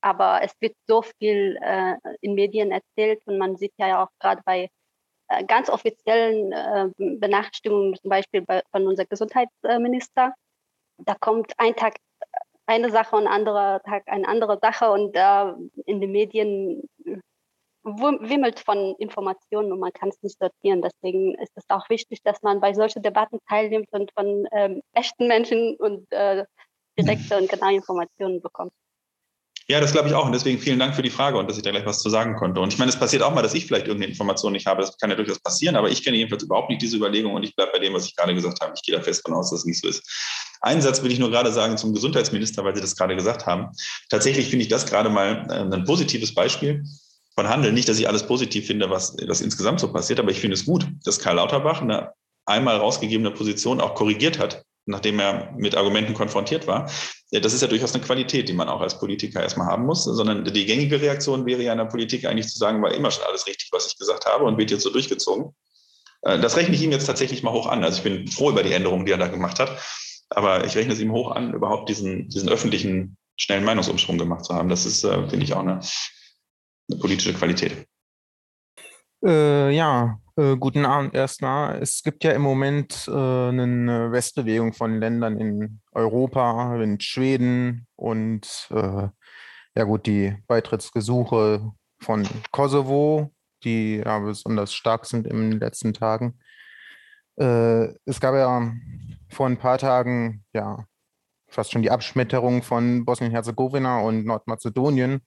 Aber es wird so viel äh, in Medien erzählt und man sieht ja auch gerade bei äh, ganz offiziellen äh, Benachrichtigungen, zum Beispiel bei, von unserem Gesundheitsminister, da kommt ein Tag eine Sache und anderer Tag eine andere Sache und äh, in den Medien wimmelt von Informationen und man kann es nicht sortieren. Deswegen ist es auch wichtig, dass man bei solchen Debatten teilnimmt und von ähm, echten Menschen und äh, direkte und genaue Informationen bekommt. Ja, das glaube ich auch. Und deswegen vielen Dank für die Frage und dass ich da gleich was zu sagen konnte. Und ich meine, es passiert auch mal, dass ich vielleicht irgendeine Information nicht habe. Das kann ja durchaus passieren, aber ich kenne jedenfalls überhaupt nicht diese Überlegung und ich bleibe bei dem, was ich gerade gesagt habe. Ich gehe da fest von aus, dass es nicht so ist. Einen Satz will ich nur gerade sagen zum Gesundheitsminister, weil Sie das gerade gesagt haben. Tatsächlich finde ich das gerade mal äh, ein positives Beispiel von Handeln. Nicht, dass ich alles positiv finde, was, was insgesamt so passiert, aber ich finde es gut, dass Karl Lauterbach eine einmal rausgegebene Position auch korrigiert hat nachdem er mit Argumenten konfrontiert war. Das ist ja durchaus eine Qualität, die man auch als Politiker erstmal haben muss, sondern die gängige Reaktion wäre ja in der Politik eigentlich zu sagen, war immer schon alles richtig, was ich gesagt habe und wird jetzt so durchgezogen. Äh, das rechne ich ihm jetzt tatsächlich mal hoch an. Also ich bin froh über die Änderungen, die er da gemacht hat. Aber ich rechne es ihm hoch an, überhaupt diesen, diesen öffentlichen, schnellen Meinungsumschwung gemacht zu haben. Das ist, äh, finde ich, auch eine, eine politische Qualität. Äh, ja, äh, guten Abend erstmal. Es gibt ja im Moment äh, eine Westbewegung von Ländern in Europa, in Schweden und äh, ja gut, die Beitrittsgesuche von Kosovo, die ja besonders stark sind in den letzten Tagen. Äh, es gab ja vor ein paar Tagen ja fast schon die Abschmetterung von Bosnien-Herzegowina und Nordmazedonien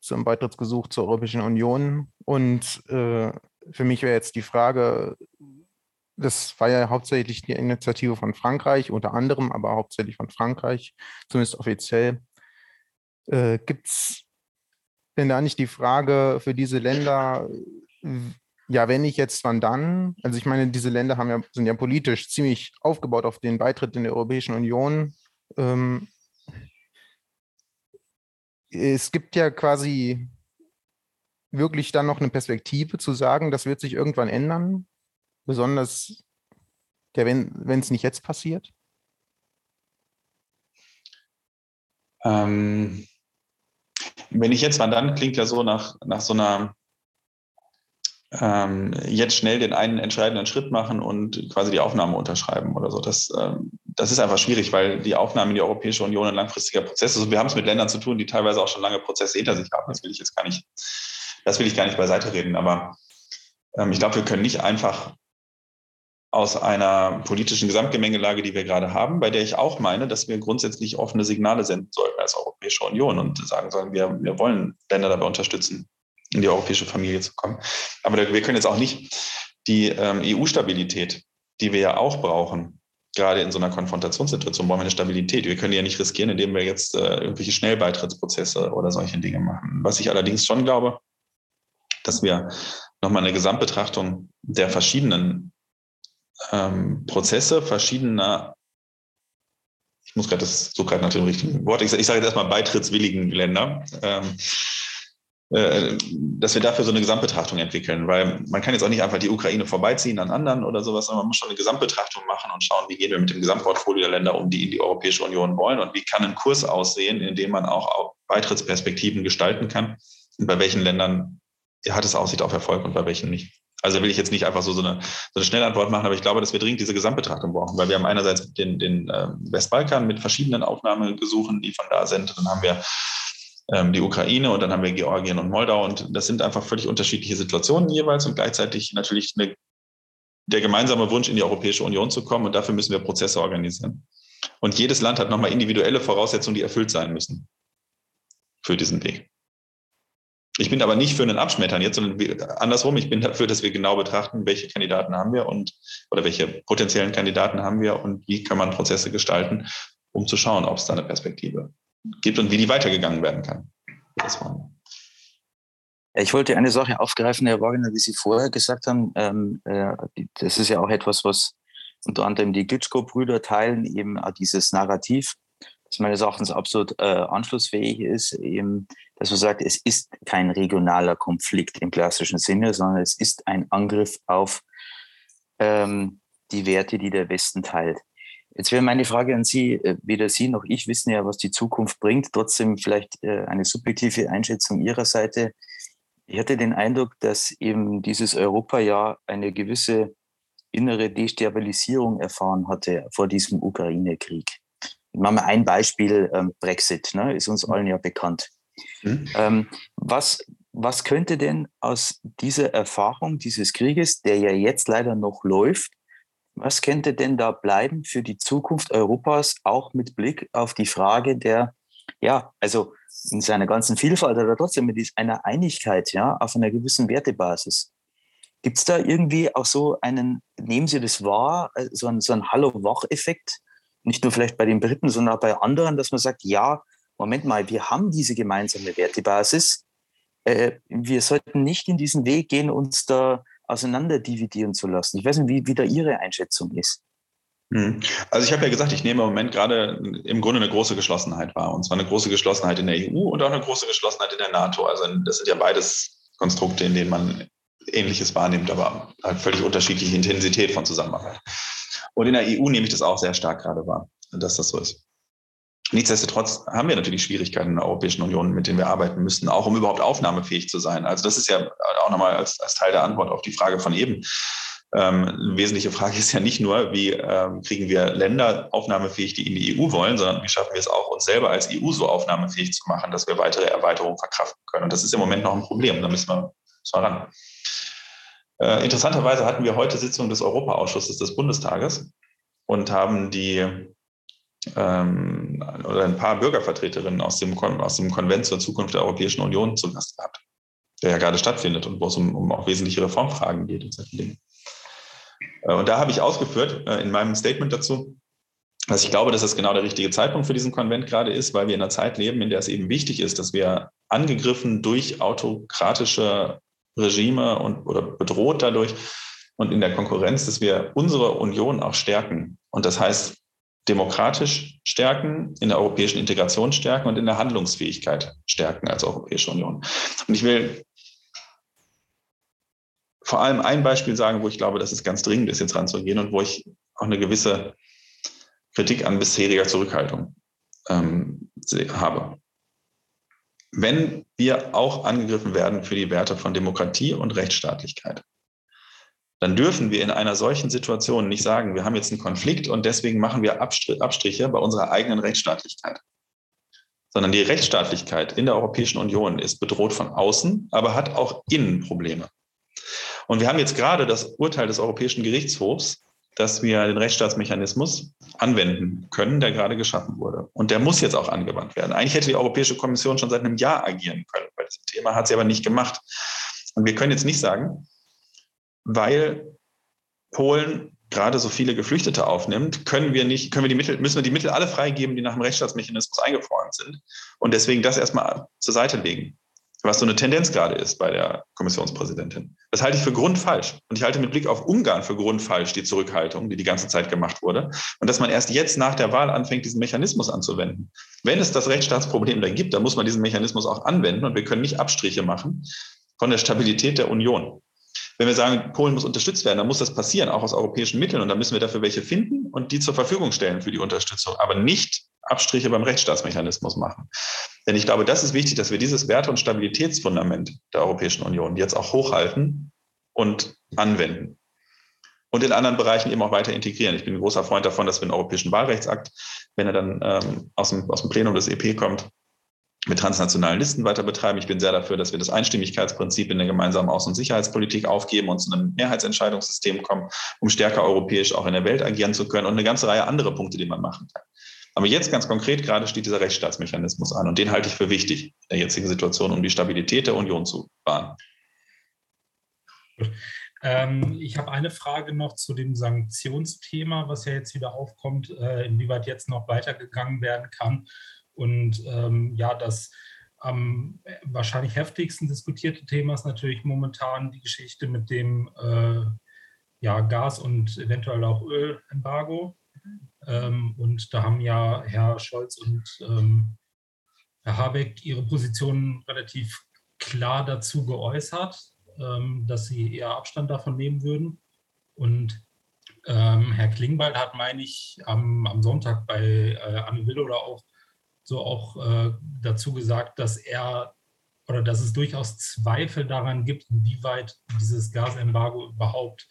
zum Beitrittsgesuch zur Europäischen Union. Und äh, für mich wäre jetzt die Frage, das war ja hauptsächlich die Initiative von Frankreich, unter anderem, aber hauptsächlich von Frankreich, zumindest offiziell. Äh, Gibt es denn da nicht die Frage für diese Länder, ja, wenn nicht jetzt, wann dann? Also ich meine, diese Länder haben ja, sind ja politisch ziemlich aufgebaut auf den Beitritt in der Europäischen Union. Ähm, es gibt ja quasi wirklich dann noch eine Perspektive zu sagen, das wird sich irgendwann ändern, besonders wenn es nicht jetzt passiert? Ähm, wenn ich jetzt mal dann klingt ja so nach, nach so einer ähm, jetzt schnell den einen entscheidenden Schritt machen und quasi die Aufnahme unterschreiben oder so. Das, ähm, das ist einfach schwierig, weil die Aufnahme in die Europäische Union ein langfristiger Prozess ist. Und wir haben es mit Ländern zu tun, die teilweise auch schon lange Prozesse hinter sich haben. Das will ich jetzt gar nicht das will ich gar nicht beiseite reden, aber ähm, ich glaube, wir können nicht einfach aus einer politischen Gesamtgemengelage, die wir gerade haben, bei der ich auch meine, dass wir grundsätzlich offene Signale senden sollten als Europäische Union und sagen sollen, wir, wir wollen Länder dabei unterstützen, in die europäische Familie zu kommen. Aber wir können jetzt auch nicht die ähm, EU-Stabilität, die wir ja auch brauchen, gerade in so einer Konfrontationssituation brauchen wir eine Stabilität. Wir können die ja nicht riskieren, indem wir jetzt äh, irgendwelche Schnellbeitrittsprozesse oder solche Dinge machen. Was ich allerdings schon glaube, dass wir nochmal eine Gesamtbetrachtung der verschiedenen ähm, Prozesse, verschiedener, ich muss gerade das so gerade nach dem richtigen Wort, ich, ich sage jetzt erstmal beitrittswilligen Länder, ähm, äh, dass wir dafür so eine Gesamtbetrachtung entwickeln, weil man kann jetzt auch nicht einfach die Ukraine vorbeiziehen an anderen oder sowas, sondern man muss schon eine Gesamtbetrachtung machen und schauen, wie gehen wir mit dem Gesamtportfolio der Länder um, die in die Europäische Union wollen und wie kann ein Kurs aussehen, in dem man auch Beitrittsperspektiven gestalten kann und bei welchen Ländern hat es Aussicht auf Erfolg und bei welchen nicht. Also will ich jetzt nicht einfach so, so, eine, so eine Schnellantwort machen, aber ich glaube, dass wir dringend diese Gesamtbetrachtung brauchen, weil wir haben einerseits den, den äh, Westbalkan mit verschiedenen Aufnahmegesuchen, die von da sind. Dann haben wir ähm, die Ukraine und dann haben wir Georgien und Moldau. Und das sind einfach völlig unterschiedliche Situationen jeweils und gleichzeitig natürlich eine, der gemeinsame Wunsch, in die Europäische Union zu kommen. Und dafür müssen wir Prozesse organisieren. Und jedes Land hat nochmal individuelle Voraussetzungen, die erfüllt sein müssen für diesen Weg. Ich bin aber nicht für einen Abschmettern jetzt, sondern andersrum. Ich bin dafür, dass wir genau betrachten, welche Kandidaten haben wir und oder welche potenziellen Kandidaten haben wir und wie kann man Prozesse gestalten, um zu schauen, ob es da eine Perspektive gibt und wie die weitergegangen werden kann. Ich wollte eine Sache aufgreifen, Herr Wagner, wie Sie vorher gesagt haben. Ähm, äh, das ist ja auch etwas, was unter anderem die Glitschko-Brüder teilen, eben dieses Narrativ, das meines Erachtens absolut äh, anschlussfähig ist, eben, dass man sagt, es ist kein regionaler Konflikt im klassischen Sinne, sondern es ist ein Angriff auf ähm, die Werte, die der Westen teilt. Jetzt wäre meine Frage an Sie, äh, weder Sie noch ich wissen ja, was die Zukunft bringt, trotzdem vielleicht äh, eine subjektive Einschätzung Ihrer Seite. Ich hatte den Eindruck, dass eben dieses Europajahr eine gewisse innere Destabilisierung erfahren hatte vor diesem Ukraine-Krieg. Ich mache mal ein Beispiel, ähm, Brexit, ne, ist uns allen ja bekannt. Mhm. Ähm, was, was könnte denn aus dieser Erfahrung dieses Krieges, der ja jetzt leider noch läuft, was könnte denn da bleiben für die Zukunft Europas, auch mit Blick auf die Frage der, ja, also in seiner ganzen Vielfalt, aber trotzdem mit einer Einigkeit, ja, auf einer gewissen Wertebasis? Gibt es da irgendwie auch so einen, nehmen Sie das wahr, äh, so einen, so einen Hallo-Wach-Effekt? Nicht nur vielleicht bei den Briten, sondern auch bei anderen, dass man sagt, ja, Moment mal, wir haben diese gemeinsame Wertebasis. Äh, wir sollten nicht in diesen Weg gehen, uns da auseinanderdividieren zu lassen. Ich weiß nicht, wie, wie da Ihre Einschätzung ist. Hm. Also ich habe ja gesagt, ich nehme im Moment gerade im Grunde eine große Geschlossenheit wahr. Und zwar eine große Geschlossenheit in der EU und auch eine große Geschlossenheit in der NATO. Also das sind ja beides Konstrukte, in denen man Ähnliches wahrnimmt, aber halt völlig unterschiedliche Intensität von Zusammenarbeit. Und in der EU nehme ich das auch sehr stark gerade wahr, dass das so ist. Nichtsdestotrotz haben wir natürlich Schwierigkeiten in der Europäischen Union, mit denen wir arbeiten müssten, auch um überhaupt aufnahmefähig zu sein. Also das ist ja auch nochmal als, als Teil der Antwort auf die Frage von eben. Ähm, eine wesentliche Frage ist ja nicht nur, wie ähm, kriegen wir Länder aufnahmefähig, die in die EU wollen, sondern wie schaffen wir es auch, uns selber als EU so aufnahmefähig zu machen, dass wir weitere Erweiterungen verkraften können. Und das ist im Moment noch ein Problem. Da müssen wir, müssen wir ran. Äh, interessanterweise hatten wir heute Sitzung des Europaausschusses des Bundestages und haben die ähm, oder ein paar Bürgervertreterinnen aus dem, aus dem Konvent zur Zukunft der Europäischen Union zu Gast gehabt, der ja gerade stattfindet und wo es um, um auch wesentliche Reformfragen geht und solche Dinge. Äh, und da habe ich ausgeführt äh, in meinem Statement dazu, dass ich glaube, dass es genau der richtige Zeitpunkt für diesen Konvent gerade ist, weil wir in einer Zeit leben, in der es eben wichtig ist, dass wir angegriffen durch autokratische Regime und oder bedroht dadurch und in der Konkurrenz, dass wir unsere Union auch stärken. Und das heißt, demokratisch stärken, in der europäischen Integration stärken und in der Handlungsfähigkeit stärken als Europäische Union. Und ich will vor allem ein Beispiel sagen, wo ich glaube, dass es ganz dringend ist, jetzt ranzugehen und wo ich auch eine gewisse Kritik an bisheriger Zurückhaltung ähm, habe. Wenn wir auch angegriffen werden für die Werte von Demokratie und Rechtsstaatlichkeit, dann dürfen wir in einer solchen Situation nicht sagen, wir haben jetzt einen Konflikt und deswegen machen wir Abstriche bei unserer eigenen Rechtsstaatlichkeit. Sondern die Rechtsstaatlichkeit in der Europäischen Union ist bedroht von außen, aber hat auch innen Probleme. Und wir haben jetzt gerade das Urteil des Europäischen Gerichtshofs, dass wir den Rechtsstaatsmechanismus anwenden können, der gerade geschaffen wurde. Und der muss jetzt auch angewandt werden. Eigentlich hätte die Europäische Kommission schon seit einem Jahr agieren können bei diesem Thema, hat sie aber nicht gemacht. Und wir können jetzt nicht sagen, weil Polen gerade so viele Geflüchtete aufnimmt, können wir nicht, können wir die Mittel, müssen wir die Mittel alle freigeben, die nach dem Rechtsstaatsmechanismus eingefroren sind und deswegen das erstmal zur Seite legen. Was so eine Tendenz gerade ist bei der Kommissionspräsidentin. Das halte ich für grundfalsch. Und ich halte mit Blick auf Ungarn für grundfalsch die Zurückhaltung, die die ganze Zeit gemacht wurde. Und dass man erst jetzt nach der Wahl anfängt, diesen Mechanismus anzuwenden. Wenn es das Rechtsstaatsproblem da gibt, dann muss man diesen Mechanismus auch anwenden und wir können nicht Abstriche machen von der Stabilität der Union wenn wir sagen, Polen muss unterstützt werden, dann muss das passieren, auch aus europäischen Mitteln. Und dann müssen wir dafür welche finden und die zur Verfügung stellen für die Unterstützung, aber nicht Abstriche beim Rechtsstaatsmechanismus machen. Denn ich glaube, das ist wichtig, dass wir dieses Werte- und Stabilitätsfundament der Europäischen Union jetzt auch hochhalten und anwenden. Und in anderen Bereichen eben auch weiter integrieren. Ich bin ein großer Freund davon, dass wir einen europäischen Wahlrechtsakt, wenn er dann ähm, aus, dem, aus dem Plenum des EP kommt, mit transnationalen Listen weiter betreiben. Ich bin sehr dafür, dass wir das Einstimmigkeitsprinzip in der gemeinsamen Außen- und Sicherheitspolitik aufgeben und zu einem Mehrheitsentscheidungssystem kommen, um stärker europäisch auch in der Welt agieren zu können und eine ganze Reihe andere Punkte, die man machen kann. Aber jetzt ganz konkret gerade steht dieser Rechtsstaatsmechanismus an und den halte ich für wichtig in der jetzigen Situation, um die Stabilität der Union zu wahren. Ähm, ich habe eine Frage noch zu dem Sanktionsthema, was ja jetzt wieder aufkommt, äh, inwieweit jetzt noch weitergegangen werden kann. Und ähm, ja, das am wahrscheinlich heftigsten diskutierte Thema ist natürlich momentan die Geschichte mit dem äh, ja, Gas- und eventuell auch Ölembargo. Ähm, und da haben ja Herr Scholz und ähm, Herr Habeck ihre Positionen relativ klar dazu geäußert, ähm, dass sie eher Abstand davon nehmen würden. Und ähm, Herr Klingbeil hat, meine ich, am, am Sonntag bei äh, Anne Will oder auch so auch äh, dazu gesagt, dass er oder dass es durchaus Zweifel daran gibt, inwieweit dieses Gasembargo überhaupt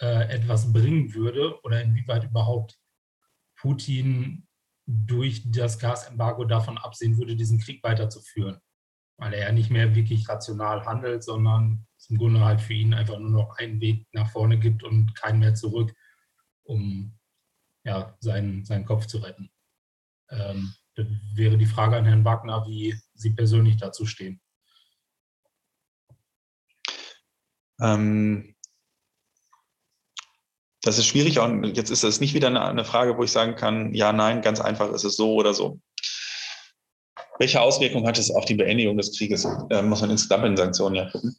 äh, etwas bringen würde oder inwieweit überhaupt Putin durch das Gasembargo davon absehen würde, diesen Krieg weiterzuführen. Weil er ja nicht mehr wirklich rational handelt, sondern es im Grunde halt für ihn einfach nur noch einen Weg nach vorne gibt und keinen mehr zurück, um ja, seinen, seinen Kopf zu retten. Ähm, das wäre die Frage an Herrn Wagner, wie Sie persönlich dazu stehen. Ähm, das ist schwierig und jetzt ist es nicht wieder eine, eine, Frage, wo ich sagen kann, ja, nein, ganz einfach ist es so oder so. Welche Auswirkungen hat es auf die Beendigung des Krieges? Äh, muss man insgesamt in Sanktionen ja gucken.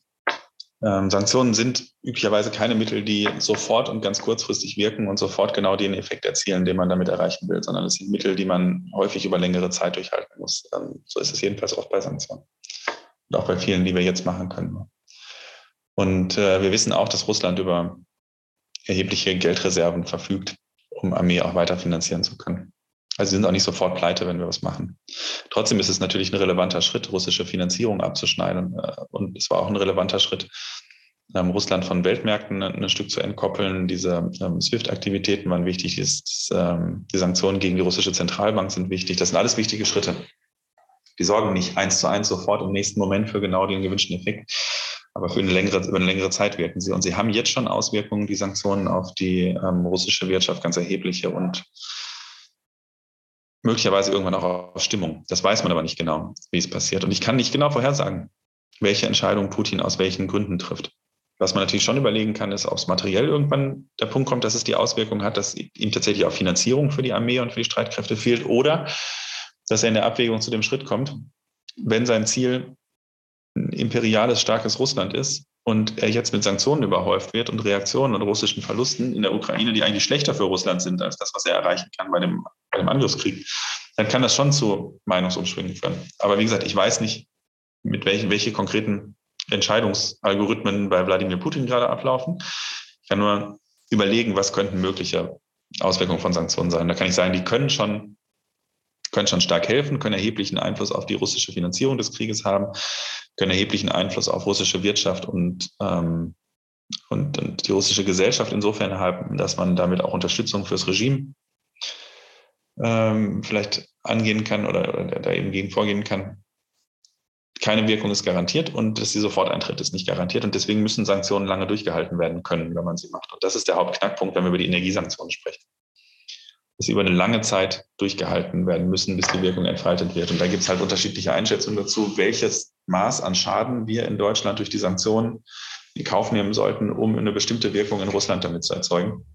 Ähm, Sanktionen sind üblicherweise keine Mittel, die sofort und ganz kurzfristig wirken und sofort genau den Effekt erzielen, den man damit erreichen will, sondern es sind Mittel, die man häufig über längere Zeit durchhalten muss. Ähm, so ist es jedenfalls oft bei Sanktionen. Und auch bei vielen, die wir jetzt machen können. Und äh, wir wissen auch, dass Russland über erhebliche Geldreserven verfügt, um Armee auch weiter finanzieren zu können. Also sie sind auch nicht sofort pleite, wenn wir was machen. Trotzdem ist es natürlich ein relevanter Schritt, russische Finanzierung abzuschneiden. Äh, und es war auch ein relevanter Schritt, ähm, Russland von Weltmärkten ein, Stück zu entkoppeln. Diese ähm, SWIFT-Aktivitäten waren wichtig, ähm, die Sanktionen gegen die russische Zentralbank sind wichtig. Das sind alles wichtige Schritte. Die sorgen nicht eins zu eins sofort im nächsten Moment für genau den gewünschten Effekt. Aber für eine längere, über eine längere Zeit wirken sie. Und sie haben jetzt schon Auswirkungen, die Sanktionen auf die russische Wirtschaft, ganz erhebliche und möglicherweise irgendwann auch auf Stimmung. Das weiß man aber nicht genau, wie es passiert. Und ich kann nicht genau vorhersagen, welche Entscheidung Putin aus welchen Gründen trifft. Was man natürlich schon überlegen kann, ist, ob es materiell irgendwann der Punkt kommt, dass es die Auswirkung hat, dass ihm tatsächlich auch Finanzierung für die Armee und für die Streitkräfte fehlt oder dass er in der Abwägung zu dem Schritt kommt, wenn sein Ziel ein imperiales, starkes Russland ist und er jetzt mit Sanktionen überhäuft wird und Reaktionen und russischen Verlusten in der Ukraine, die eigentlich schlechter für Russland sind als das, was er erreichen kann bei dem, bei dem Angriffskrieg, dann kann das schon zu Meinungsumschwingen führen. Aber wie gesagt, ich weiß nicht, mit welchen, welche konkreten Entscheidungsalgorithmen bei Wladimir Putin gerade ablaufen. Ich kann nur überlegen, was könnten mögliche Auswirkungen von Sanktionen sein. Da kann ich sagen, die können schon können schon stark helfen, können erheblichen Einfluss auf die russische Finanzierung des Krieges haben, können erheblichen Einfluss auf russische Wirtschaft und, ähm, und, und, die russische Gesellschaft insofern haben, dass man damit auch Unterstützung fürs Regime ähm, vielleicht angehen kann oder, oder da eben gegen vorgehen kann. Keine Wirkung ist garantiert und dass sie sofort eintritt, ist nicht garantiert. Und deswegen müssen Sanktionen lange durchgehalten werden können, wenn man sie macht. Und das ist der Hauptknackpunkt, wenn wir über die Energiesanktionen sprechen dass sie über eine lange Zeit durchgehalten werden müssen, bis die Wirkung entfaltet wird. Und da gibt es halt unterschiedliche Einschätzungen dazu, welches Maß an Schaden wir in Deutschland durch die Sanktionen in Kauf nehmen sollten, um eine bestimmte Wirkung in Russland damit zu erzeugen.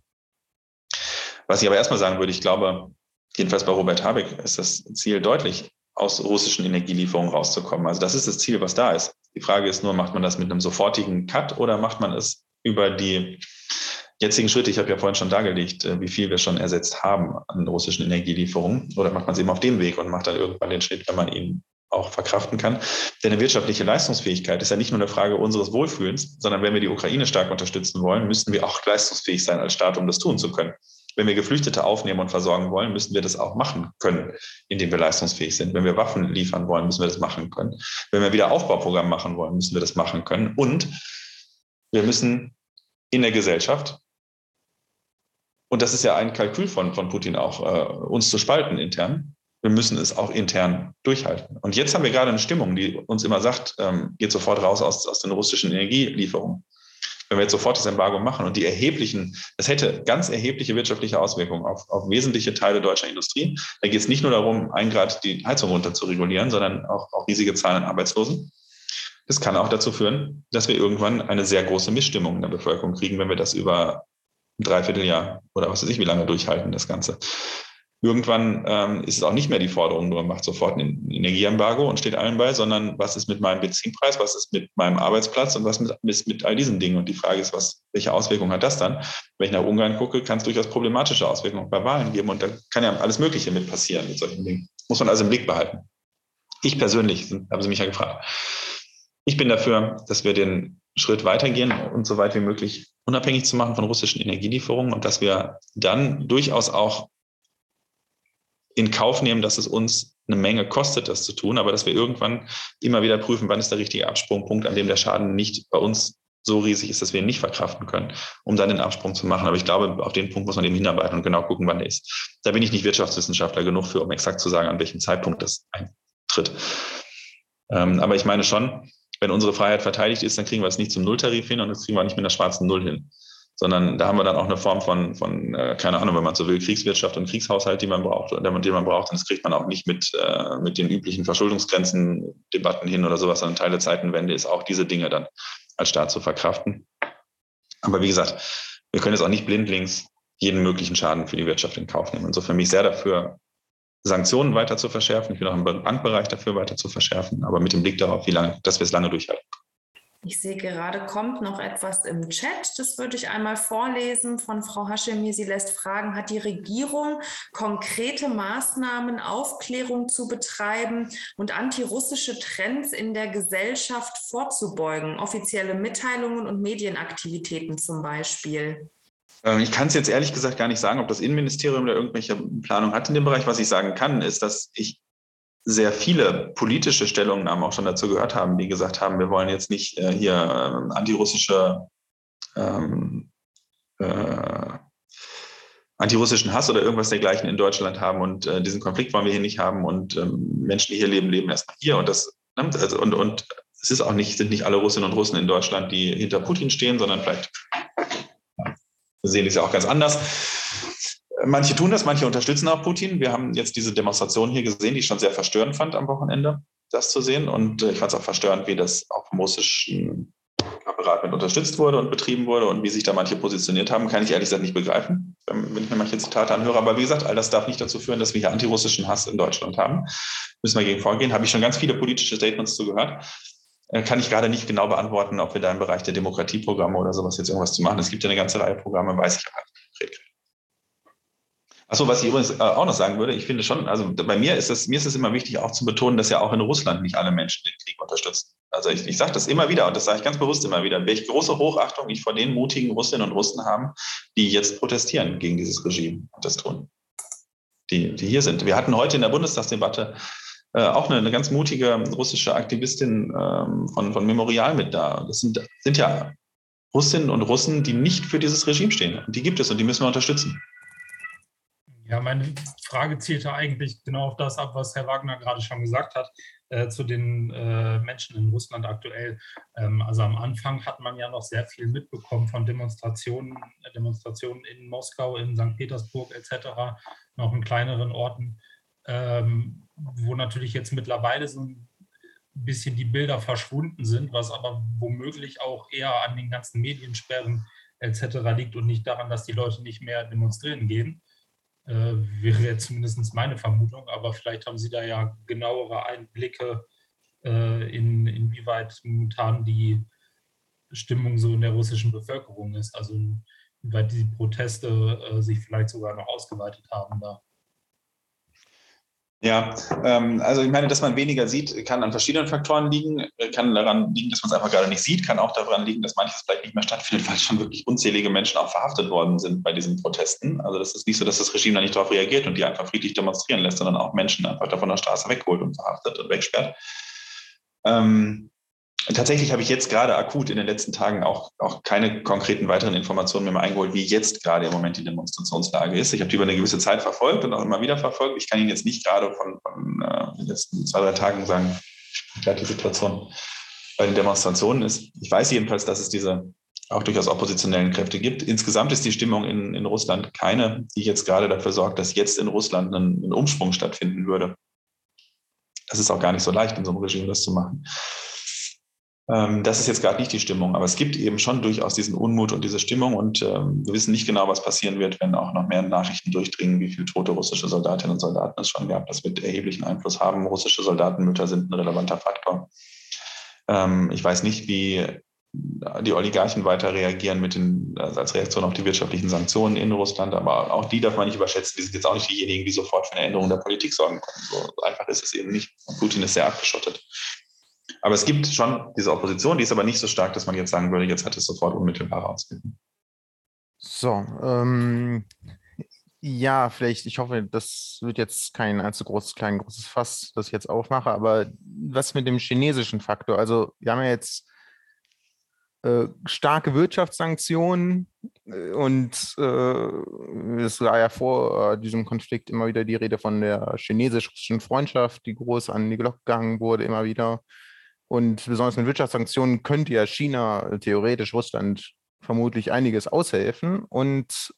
Was ich aber erstmal sagen würde, ich glaube, jedenfalls bei Robert Habeck ist das Ziel deutlich, aus russischen Energielieferungen rauszukommen. Also das ist das Ziel, was da ist. Die Frage ist nur, macht man das mit einem sofortigen Cut oder macht man es über die jetzigen Schritte, ich habe ja vorhin schon dargelegt, äh, wie viel wir schon ersetzt haben an russischen Energielieferungen. Oder macht man es eben auf dem Weg und macht dann irgendwann den Schritt, wenn man ihn auch verkraften kann. Denn eine wirtschaftliche Leistungsfähigkeit ist ja nicht nur eine Frage unseres Wohlfühlens, sondern wenn wir die Ukraine stark unterstützen wollen, müssen wir auch leistungsfähig sein als Staat, um das tun zu können. Wenn wir Geflüchtete aufnehmen und versorgen wollen, müssen wir das auch machen können, indem wir leistungsfähig sind. Wenn wir Waffen liefern wollen, müssen wir das machen können. Wenn wir wieder Aufbauprogramm machen wollen, müssen wir das machen können. Und wir müssen in der Gesellschaft und das ist ja ein Kalkül von, von Putin auch, äh, uns zu spalten intern. wir müssen es auch intern durchhalten. Und jetzt haben wir gerade eine Stimmung, die uns immer sagt, ähm, geht sofort raus aus, aus den russischen Energielieferungen. Wenn wir jetzt sofort das Embargo machen und die erheblichen, das hätte ganz erhebliche wirtschaftliche Auswirkungen auf, auf wesentliche Teile deutscher Industrie. Da geht es nicht nur darum, ein Grad die Heizung runter zu regulieren, sondern auch, auch riesige Zahlen an Arbeitslosen. Das kann auch dazu führen, dass wir irgendwann eine sehr große Missstimmung in der Bevölkerung kriegen, wenn wir das über ein Dreivierteljahr oder was weiß ich, wie lange durchhalten, das Ganze. Irgendwann ähm, ist es auch nicht mehr die Forderung, nur macht sofort ein Energieembargo und steht allen bei, sondern was ist mit meinem Benzinpreis, was ist mit meinem Arbeitsplatz und was ist mit all diesen Dingen. Und die Frage ist, was, welche Auswirkungen hat das dann? Wenn ich nach Ungarn gucke, kann es durchaus problematische Auswirkungen bei Wahlen geben und da kann ja alles Mögliche mit passieren mit solchen Dingen. Muss man also im Blick behalten. Ich persönlich, haben Sie mich ja gefragt, ich bin dafür, dass wir den Schritt weitergehen und so weit wie möglich unabhängig zu machen von russischen Energielieferungen und dass wir dann durchaus auch in Kauf nehmen, dass es uns eine Menge kostet, das zu tun, aber dass wir irgendwann immer wieder prüfen, wann ist der richtige Absprungpunkt, an dem der Schaden nicht bei uns so riesig ist, dass wir ihn nicht verkraften können, um dann den Absprung zu machen. Aber ich glaube, auf den Punkt muss man eben hinarbeiten und genau gucken, wann der ist. Da bin ich nicht Wirtschaftswissenschaftler genug für, um exakt zu sagen, an welchem Zeitpunkt das eintritt. Ähm, aber ich meine schon, wenn unsere Freiheit verteidigt ist, dann kriegen wir es nicht zum Nulltarif hin und das kriegen wir nicht mit einer schwarzen Null hin sondern da haben wir dann auch eine Form von, von äh, keine Ahnung, wenn man so will, Kriegswirtschaft und Kriegshaushalt, die man braucht, die man braucht. Und das kriegt man auch nicht mit, äh, mit den üblichen Verschuldungsgrenzen, Debatten hin oder sowas, sondern Teil der Zeitenwende ist auch diese Dinge dann als Staat zu verkraften. Aber wie gesagt, wir können jetzt auch nicht blindlings jeden möglichen Schaden für die Wirtschaft in Kauf nehmen. Insofern bin ich sehr dafür, Sanktionen weiter zu verschärfen. Ich bin auch im Bankbereich dafür weiter zu verschärfen, aber mit dem Blick darauf, wie lange, dass wir es lange durchhalten. Ich sehe gerade, kommt noch etwas im Chat. Das würde ich einmal vorlesen von Frau Haschemir. Sie lässt fragen, hat die Regierung konkrete Maßnahmen, Aufklärung zu betreiben und antirussische Trends in der Gesellschaft vorzubeugen? Offizielle Mitteilungen und Medienaktivitäten zum Beispiel. Ähm, ich kann es jetzt ehrlich gesagt gar nicht sagen, ob das Innenministerium da irgendwelche Planung hat in dem Bereich. Was ich sagen kann, ist, dass ich sehr viele politische Stellungnahmen auch schon dazu gehört haben, die gesagt haben, wir wollen jetzt nicht äh, hier äh, antirussische ähm, äh, antirussischen Hass oder irgendwas dergleichen in Deutschland haben und äh, diesen Konflikt wollen wir hier nicht haben und ähm, Menschen, die hier leben, leben erstmal hier und das ne, also, und, und es ist auch nicht, sind nicht alle Russinnen und Russen in Deutschland, die hinter Putin stehen, sondern vielleicht sehen es ja auch ganz anders. Manche tun das, manche unterstützen auch Putin. Wir haben jetzt diese Demonstration hier gesehen, die ich schon sehr verstörend fand am Wochenende, das zu sehen. Und äh, ich fand es auch verstörend, wie das auch vom russischen Apparat mit unterstützt wurde und betrieben wurde und wie sich da manche positioniert haben, kann ich ehrlich gesagt nicht begreifen, wenn ich mir manche Zitate anhöre. Aber wie gesagt, all das darf nicht dazu führen, dass wir hier antirussischen Hass in Deutschland haben. Müssen wir gegen vorgehen. Habe ich schon ganz viele politische Statements zugehört. Äh, kann ich gerade nicht genau beantworten, ob wir da im Bereich der Demokratieprogramme oder sowas jetzt irgendwas zu machen. Es gibt ja eine ganze Reihe Programme, weiß ich aber nicht Achso, was ich übrigens äh, auch noch sagen würde, ich finde schon, also bei mir ist es, mir ist es immer wichtig, auch zu betonen, dass ja auch in Russland nicht alle Menschen den Krieg unterstützen. Also ich, ich sage das immer wieder und das sage ich ganz bewusst immer wieder, welche große Hochachtung ich vor den mutigen Russinnen und Russen habe, die jetzt protestieren gegen dieses Regime und das tun. Die, die hier sind. Wir hatten heute in der Bundestagsdebatte äh, auch eine, eine, ganz mutige russische Aktivistin ähm, von, von Memorial mit da. Das sind, sind ja Russinnen und Russen, die nicht für dieses Regime stehen. Und die gibt es und die müssen wir unterstützen. Ja, meine Frage zielte eigentlich genau auf das ab, was Herr Wagner gerade schon gesagt hat, äh, zu den äh, Menschen in Russland aktuell. Ähm, also am Anfang hat man ja noch sehr viel mitbekommen von Demonstrationen, äh, Demonstrationen in Moskau, in St. Petersburg etc., noch in kleineren Orten, ähm, wo natürlich jetzt mittlerweile so ein bisschen die Bilder verschwunden sind, was aber womöglich auch eher an den ganzen Mediensperren etc. liegt und nicht daran, dass die Leute nicht mehr demonstrieren gehen äh, wäre zumindest meine Vermutung, aber vielleicht haben Sie da ja genauere Einblicke, äh, in, inwieweit momentan die Stimmung so in der russischen Bevölkerung ist, also inwieweit die Proteste äh, sich vielleicht sogar noch ausgeweitet haben da. Ja, ähm, also ich meine, dass man weniger sieht, kann an verschiedenen Faktoren liegen, kann daran liegen, dass man es einfach gerade nicht sieht, kann auch daran liegen, dass manches vielleicht nicht mehr stattfindet, weil schon wirklich unzählige Menschen auch verhaftet worden sind bei diesen Protesten. Also das ist nicht so, dass das Regime da nicht darauf reagiert und die einfach friedlich demonstrieren lässt, sondern auch Menschen einfach da von der Straße wegholt und verhaftet und wegsperrt. Ähm, Tatsächlich habe ich jetzt gerade akut in den letzten Tagen auch, auch keine konkreten weiteren Informationen mehr eingeholt, wie jetzt gerade im Moment die Demonstrationslage ist. Ich habe die über eine gewisse Zeit verfolgt und auch immer wieder verfolgt. Ich kann Ihnen jetzt nicht gerade von, von äh, den letzten zwei, drei Tagen sagen, wie die Situation bei den Demonstrationen ist. Ich weiß jedenfalls, dass es diese auch durchaus oppositionellen Kräfte gibt. Insgesamt ist die Stimmung in, in Russland keine, die jetzt gerade dafür sorgt, dass jetzt in Russland ein, ein Umschwung stattfinden würde. Das ist auch gar nicht so leicht, in so einem Regime das zu machen. Ähm, das ist jetzt gerade nicht die Stimmung, aber es gibt eben schon durchaus diesen Unmut und diese Stimmung und ähm, wir wissen nicht genau, was passieren wird, wenn auch noch mehr Nachrichten durchdringen, wie viele tote russische Soldatinnen und Soldaten es schon gab. Das wird erheblichen Einfluss haben. Russische Soldatenmütter sind ein relevanter Faktor. Ähm, ich weiß nicht, wie die Oligarchen weiter reagieren mit den, also als Reaktion auf die wirtschaftlichen Sanktionen in Russland, aber auch die darf man nicht überschätzen. Die sind jetzt auch nicht diejenigen, die sofort für eine Änderung der Politik sorgen können. So einfach ist es eben nicht. Putin ist sehr abgeschottet. Aber es gibt schon diese Opposition, die ist aber nicht so stark, dass man jetzt sagen würde, jetzt hat es sofort unmittelbare Auswirkungen. So, ähm, ja, vielleicht, ich hoffe, das wird jetzt kein allzu großes, klein, großes Fass, das ich jetzt aufmache, aber was mit dem chinesischen Faktor? Also, wir haben ja jetzt äh, starke Wirtschaftssanktionen äh, und äh, es war ja vor äh, diesem Konflikt immer wieder die Rede von der chinesisch-russischen Freundschaft, die groß an die Glocke gegangen wurde, immer wieder. Und besonders mit Wirtschaftssanktionen könnte ja China theoretisch Russland vermutlich einiges aushelfen. Und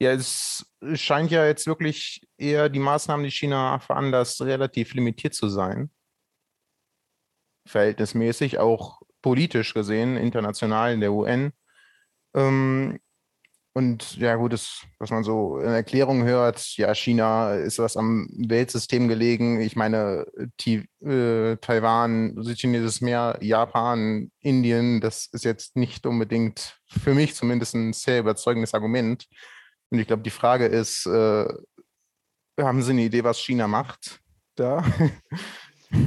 ja, es scheint ja jetzt wirklich eher die Maßnahmen, die China veranlasst, relativ limitiert zu sein. Verhältnismäßig, auch politisch gesehen, international in der UN. Ähm, und ja, gut, das, was man so in Erklärungen hört, ja, China ist was am Weltsystem gelegen. Ich meine, die, äh, Taiwan, Südchinesisches Meer, Japan, Indien, das ist jetzt nicht unbedingt für mich zumindest ein sehr überzeugendes Argument. Und ich glaube, die Frage ist, äh, haben Sie eine Idee, was China macht da? (laughs)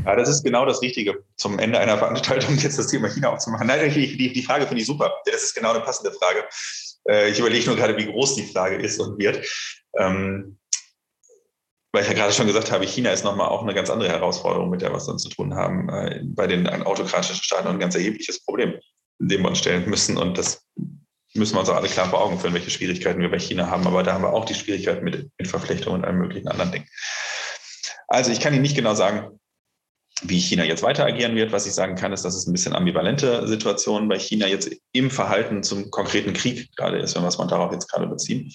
Ja, das ist genau das Richtige, zum Ende einer Veranstaltung jetzt das Thema China aufzumachen. Nein, die, die, die Frage finde ich super. Das ist genau eine passende Frage. Äh, ich überlege nur gerade, wie groß die Frage ist und wird. Ähm, weil ich ja gerade schon gesagt habe, China ist nochmal auch eine ganz andere Herausforderung, mit der wir es dann zu tun haben. Äh, bei den autokratischen Staaten ein ganz erhebliches Problem, dem wir uns stellen müssen. Und das müssen wir uns auch alle klar vor Augen führen, welche Schwierigkeiten wir bei China haben. Aber da haben wir auch die Schwierigkeiten mit, mit Verflechtung und allen möglichen anderen Dingen. Also ich kann Ihnen nicht genau sagen, wie China jetzt weiter agieren wird. Was ich sagen kann, ist, dass es ein bisschen ambivalente Situation bei China jetzt im Verhalten zum konkreten Krieg gerade ist, wenn wir es mal darauf jetzt gerade beziehen.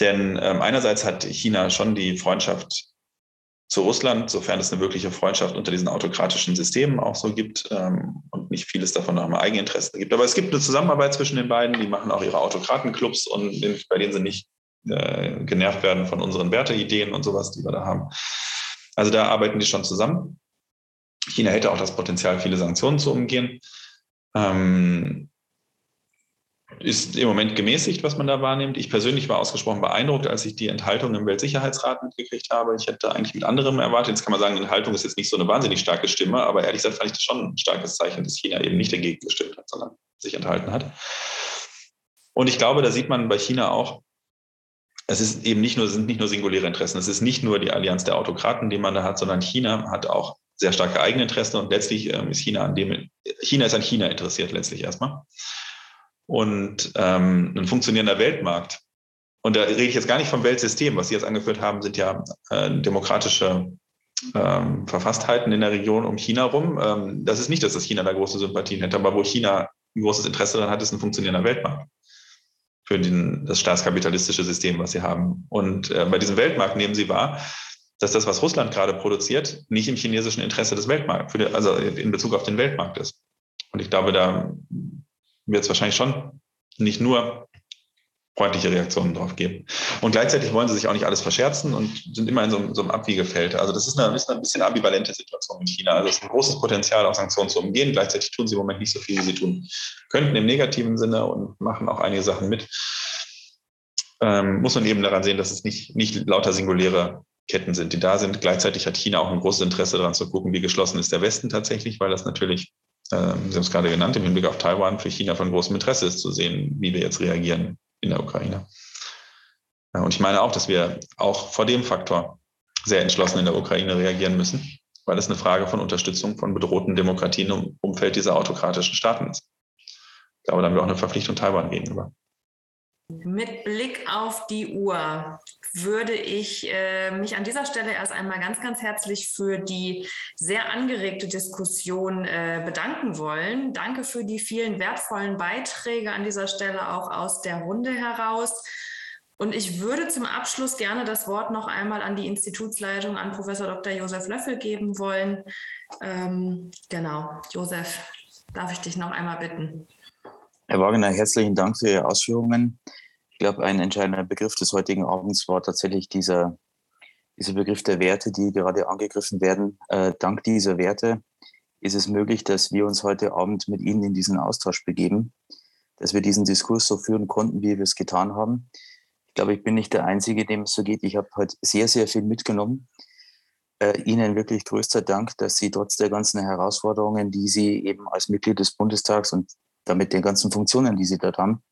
Denn ähm, einerseits hat China schon die Freundschaft zu Russland, sofern es eine wirkliche Freundschaft unter diesen autokratischen Systemen auch so gibt ähm, und nicht vieles davon nach dem Eigeninteresse gibt. Aber es gibt eine Zusammenarbeit zwischen den beiden, die machen auch ihre Autokratenclubs und bei denen sie nicht äh, genervt werden von unseren Werteideen und sowas, die wir da haben. Also da arbeiten die schon zusammen. China hätte auch das Potenzial, viele Sanktionen zu umgehen. Ähm, ist im Moment gemäßigt, was man da wahrnimmt. Ich persönlich war ausgesprochen beeindruckt, als ich die Enthaltung im Weltsicherheitsrat mitgekriegt habe. Ich hätte eigentlich mit anderem erwartet. Jetzt kann man sagen, die Enthaltung ist jetzt nicht so eine wahnsinnig starke Stimme, aber ehrlich gesagt fand ich das schon ein starkes Zeichen, dass China eben nicht dagegen gestimmt hat, sondern sich enthalten hat. Und ich glaube, da sieht man bei China auch, es ist eben nicht nur, sind nicht nur singuläre Interessen. Es ist nicht nur die Allianz der Autokraten, die man da hat, sondern China hat auch sehr starke Eigeninteressen und letztlich ähm, ist China an dem, China ist an China interessiert letztlich erstmal. Und ähm, ein funktionierender Weltmarkt. Und da rede ich jetzt gar nicht vom Weltsystem. Was Sie jetzt angeführt haben, sind ja äh, demokratische ähm, Verfasstheiten in der Region um China rum. Ähm, das ist nicht, dass das China da große Sympathien hätte, aber wo China ein großes Interesse daran hat, ist ein funktionierender Weltmarkt für den, das staatskapitalistische System, was sie haben. Und äh, bei diesem Weltmarkt nehmen sie wahr, dass das, was Russland gerade produziert, nicht im chinesischen Interesse des Weltmarkts, also in Bezug auf den Weltmarkt ist. Und ich glaube, da wird es wahrscheinlich schon nicht nur freundliche Reaktionen drauf geben. Und gleichzeitig wollen sie sich auch nicht alles verscherzen und sind immer in so, so einem Abwiegefeld. Also das ist eine, ist eine bisschen ambivalente Situation in China. Also es ist ein großes Potenzial, auch Sanktionen zu umgehen. Gleichzeitig tun sie im Moment nicht so viel, wie sie tun könnten im negativen Sinne und machen auch einige Sachen mit. Ähm, muss man eben daran sehen, dass es nicht, nicht lauter singuläre Ketten sind, die da sind. Gleichzeitig hat China auch ein großes Interesse daran zu gucken, wie geschlossen ist der Westen tatsächlich, weil das natürlich, äh, Sie haben es gerade genannt, im Hinblick auf Taiwan für China von großem Interesse ist, zu sehen, wie wir jetzt reagieren in der Ukraine. Ja, und ich meine auch, dass wir auch vor dem Faktor sehr entschlossen in der Ukraine reagieren müssen. weil es eine Frage von Unterstützung von bedrohten Demokratien im Umfeld dieser autokratischen Staaten ist. Ich glaube, da haben wir auch eine Verpflichtung Taiwan gegenüber. Mit Blick auf die Uhr würde ich äh, mich an dieser Stelle erst einmal ganz, ganz herzlich für die sehr angeregte Diskussion äh, bedanken wollen. Danke für die vielen wertvollen Beiträge an dieser Stelle auch aus der Runde heraus. Und ich würde zum Abschluss gerne das Wort noch einmal an die Institutsleitung, an Professor Dr. Josef Löffel geben wollen. Ähm, genau, Josef, darf ich dich noch einmal bitten? Herr Wagner, herzlichen Dank für Ihre Ausführungen. Ich glaube, ein entscheidender Begriff des heutigen Abends war tatsächlich dieser, dieser Begriff der Werte, die gerade angegriffen werden. Äh, dank dieser Werte ist es möglich, dass wir uns heute Abend mit Ihnen in diesen Austausch begeben, dass wir diesen Diskurs so führen konnten, wie wir es getan haben. Ich glaube, ich bin nicht der Einzige, dem es so geht. Ich habe heute sehr, sehr viel mitgenommen. Äh, Ihnen wirklich größter Dank, dass Sie trotz der ganzen Herausforderungen, die Sie eben als Mitglied des Bundestags und damit den ganzen Funktionen, die Sie dort haben,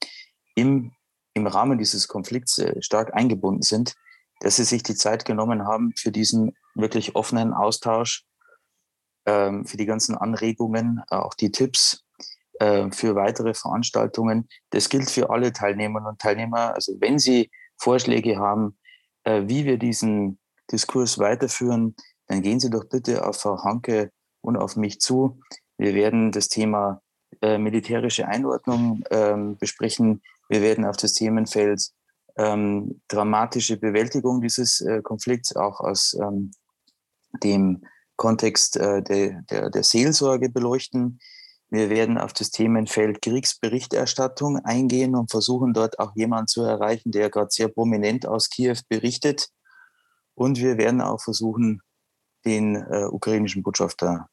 im, im Rahmen dieses Konflikts äh, stark eingebunden sind, dass Sie sich die Zeit genommen haben für diesen wirklich offenen Austausch, ähm, für die ganzen Anregungen, äh, auch die Tipps äh, für weitere Veranstaltungen. Das gilt für alle Teilnehmerinnen und Teilnehmer. Also wenn Sie Vorschläge haben, äh, wie wir diesen Diskurs weiterführen, dann gehen Sie doch bitte auf Frau Hanke und auf mich zu. Wir werden das Thema militärische Einordnung ähm, besprechen. Wir werden auf das Themenfeld ähm, dramatische Bewältigung dieses äh, Konflikts auch aus ähm, dem Kontext äh, der, der, der Seelsorge beleuchten. Wir werden auf das Themenfeld Kriegsberichterstattung eingehen und versuchen dort auch jemanden zu erreichen, der gerade sehr prominent aus Kiew berichtet. Und wir werden auch versuchen, den äh, ukrainischen Botschafter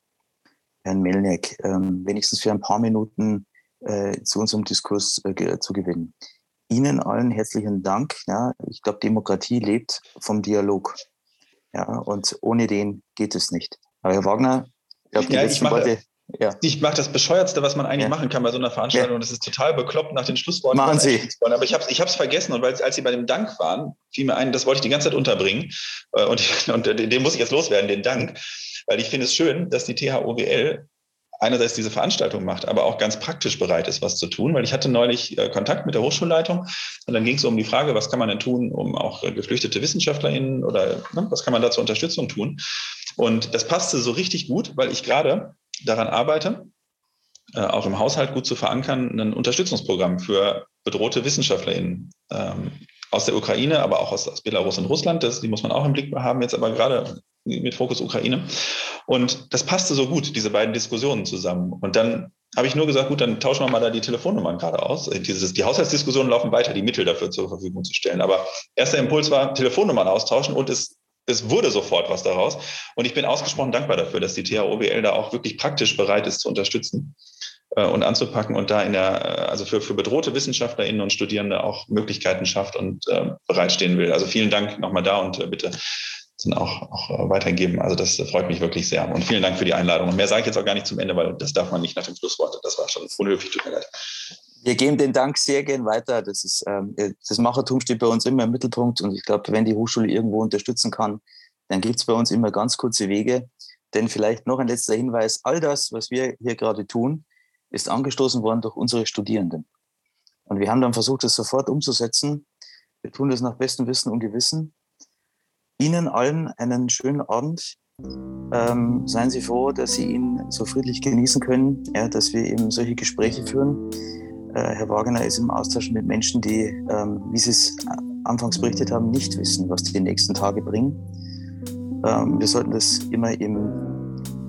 Herrn Melnek ähm, wenigstens für ein paar Minuten äh, zu unserem Diskurs äh, zu gewinnen. Ihnen allen herzlichen Dank. Ja, ich glaube, Demokratie lebt vom Dialog. Ja, und ohne den geht es nicht. Aber Herr Wagner, ich glaube, die ja, letzten Worte. Ja. Ich mache das Bescheuertste, was man eigentlich ja. machen kann bei so einer Veranstaltung. Ja. Und es ist total bekloppt nach den Schlussworten. Machen Sie. Aber ich habe es ich vergessen. Und weil, als Sie bei dem Dank waren, fiel mir ein, das wollte ich die ganze Zeit unterbringen. Äh, und, (laughs) und den muss ich jetzt loswerden, den Dank weil ich finde es schön, dass die THOWL einerseits diese Veranstaltung macht, aber auch ganz praktisch bereit ist, was zu tun, weil ich hatte neulich äh, Kontakt mit der Hochschulleitung und dann ging es um die Frage, was kann man denn tun, um auch äh, geflüchtete WissenschaftlerInnen oder ne, was kann man da zur Unterstützung tun? Und das passte so richtig gut, weil ich gerade daran arbeite, äh, auch im Haushalt gut zu verankern, ein Unterstützungsprogramm für bedrohte WissenschaftlerInnen ähm, aus der Ukraine, aber auch aus, aus Belarus und Russland. Das, die muss man auch im Blick haben, jetzt aber gerade mit Fokus Ukraine. Und das passte so gut, diese beiden Diskussionen zusammen. Und dann habe ich nur gesagt, gut, dann tauschen wir mal da die Telefonnummern gerade aus. Dieses, die Haushaltsdiskussionen laufen weiter, die Mittel dafür zur Verfügung zu stellen. Aber erster Impuls war Telefonnummern austauschen und es, es wurde sofort was daraus. Und ich bin ausgesprochen dankbar dafür, dass die THOWL da auch wirklich praktisch bereit ist zu unterstützen äh, und anzupacken und da in der, äh, also für, für bedrohte WissenschaftlerInnen und Studierende auch Möglichkeiten schafft und äh, bereitstehen will. Also vielen Dank nochmal da und äh, bitte dann auch, auch äh, weitergeben. Also das freut mich wirklich sehr. Und vielen Dank für die Einladung. Und mehr sage ich jetzt auch gar nicht zum Ende, weil das darf man nicht nach dem Schlusswort. Das war schon unhöflich, tut mir leid. Wir geben den Dank sehr gern weiter. Das, ist, ähm, das Machertum steht bei uns immer im Mittelpunkt. Und ich glaube, wenn die Hochschule irgendwo unterstützen kann, dann gibt es bei uns immer ganz kurze Wege. Denn vielleicht noch ein letzter Hinweis. All das, was wir hier gerade tun, ist angestoßen worden durch unsere Studierenden. Und wir haben dann versucht, das sofort umzusetzen. Wir tun das nach bestem Wissen und Gewissen. Ihnen allen einen schönen Abend. Ähm, seien Sie froh, dass Sie ihn so friedlich genießen können, ja, dass wir eben solche Gespräche führen. Äh, Herr Wagner ist im Austausch mit Menschen, die, ähm, wie Sie es anfangs berichtet haben, nicht wissen, was die nächsten Tage bringen. Ähm, wir sollten das immer im,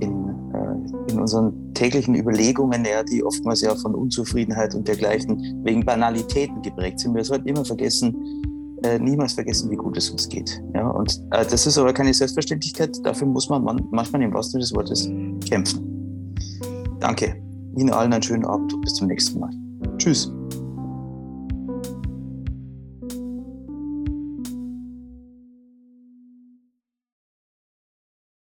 in, äh, in unseren täglichen Überlegungen, ja, die oftmals ja von Unzufriedenheit und dergleichen wegen Banalitäten geprägt sind, wir sollten immer vergessen, äh, niemals vergessen, wie gut es uns geht. Ja, und äh, das ist aber keine Selbstverständlichkeit. Dafür muss man, man manchmal im wahrsten Sinne des Wortes kämpfen. Danke. Ihnen allen einen schönen Abend und bis zum nächsten Mal. Tschüss.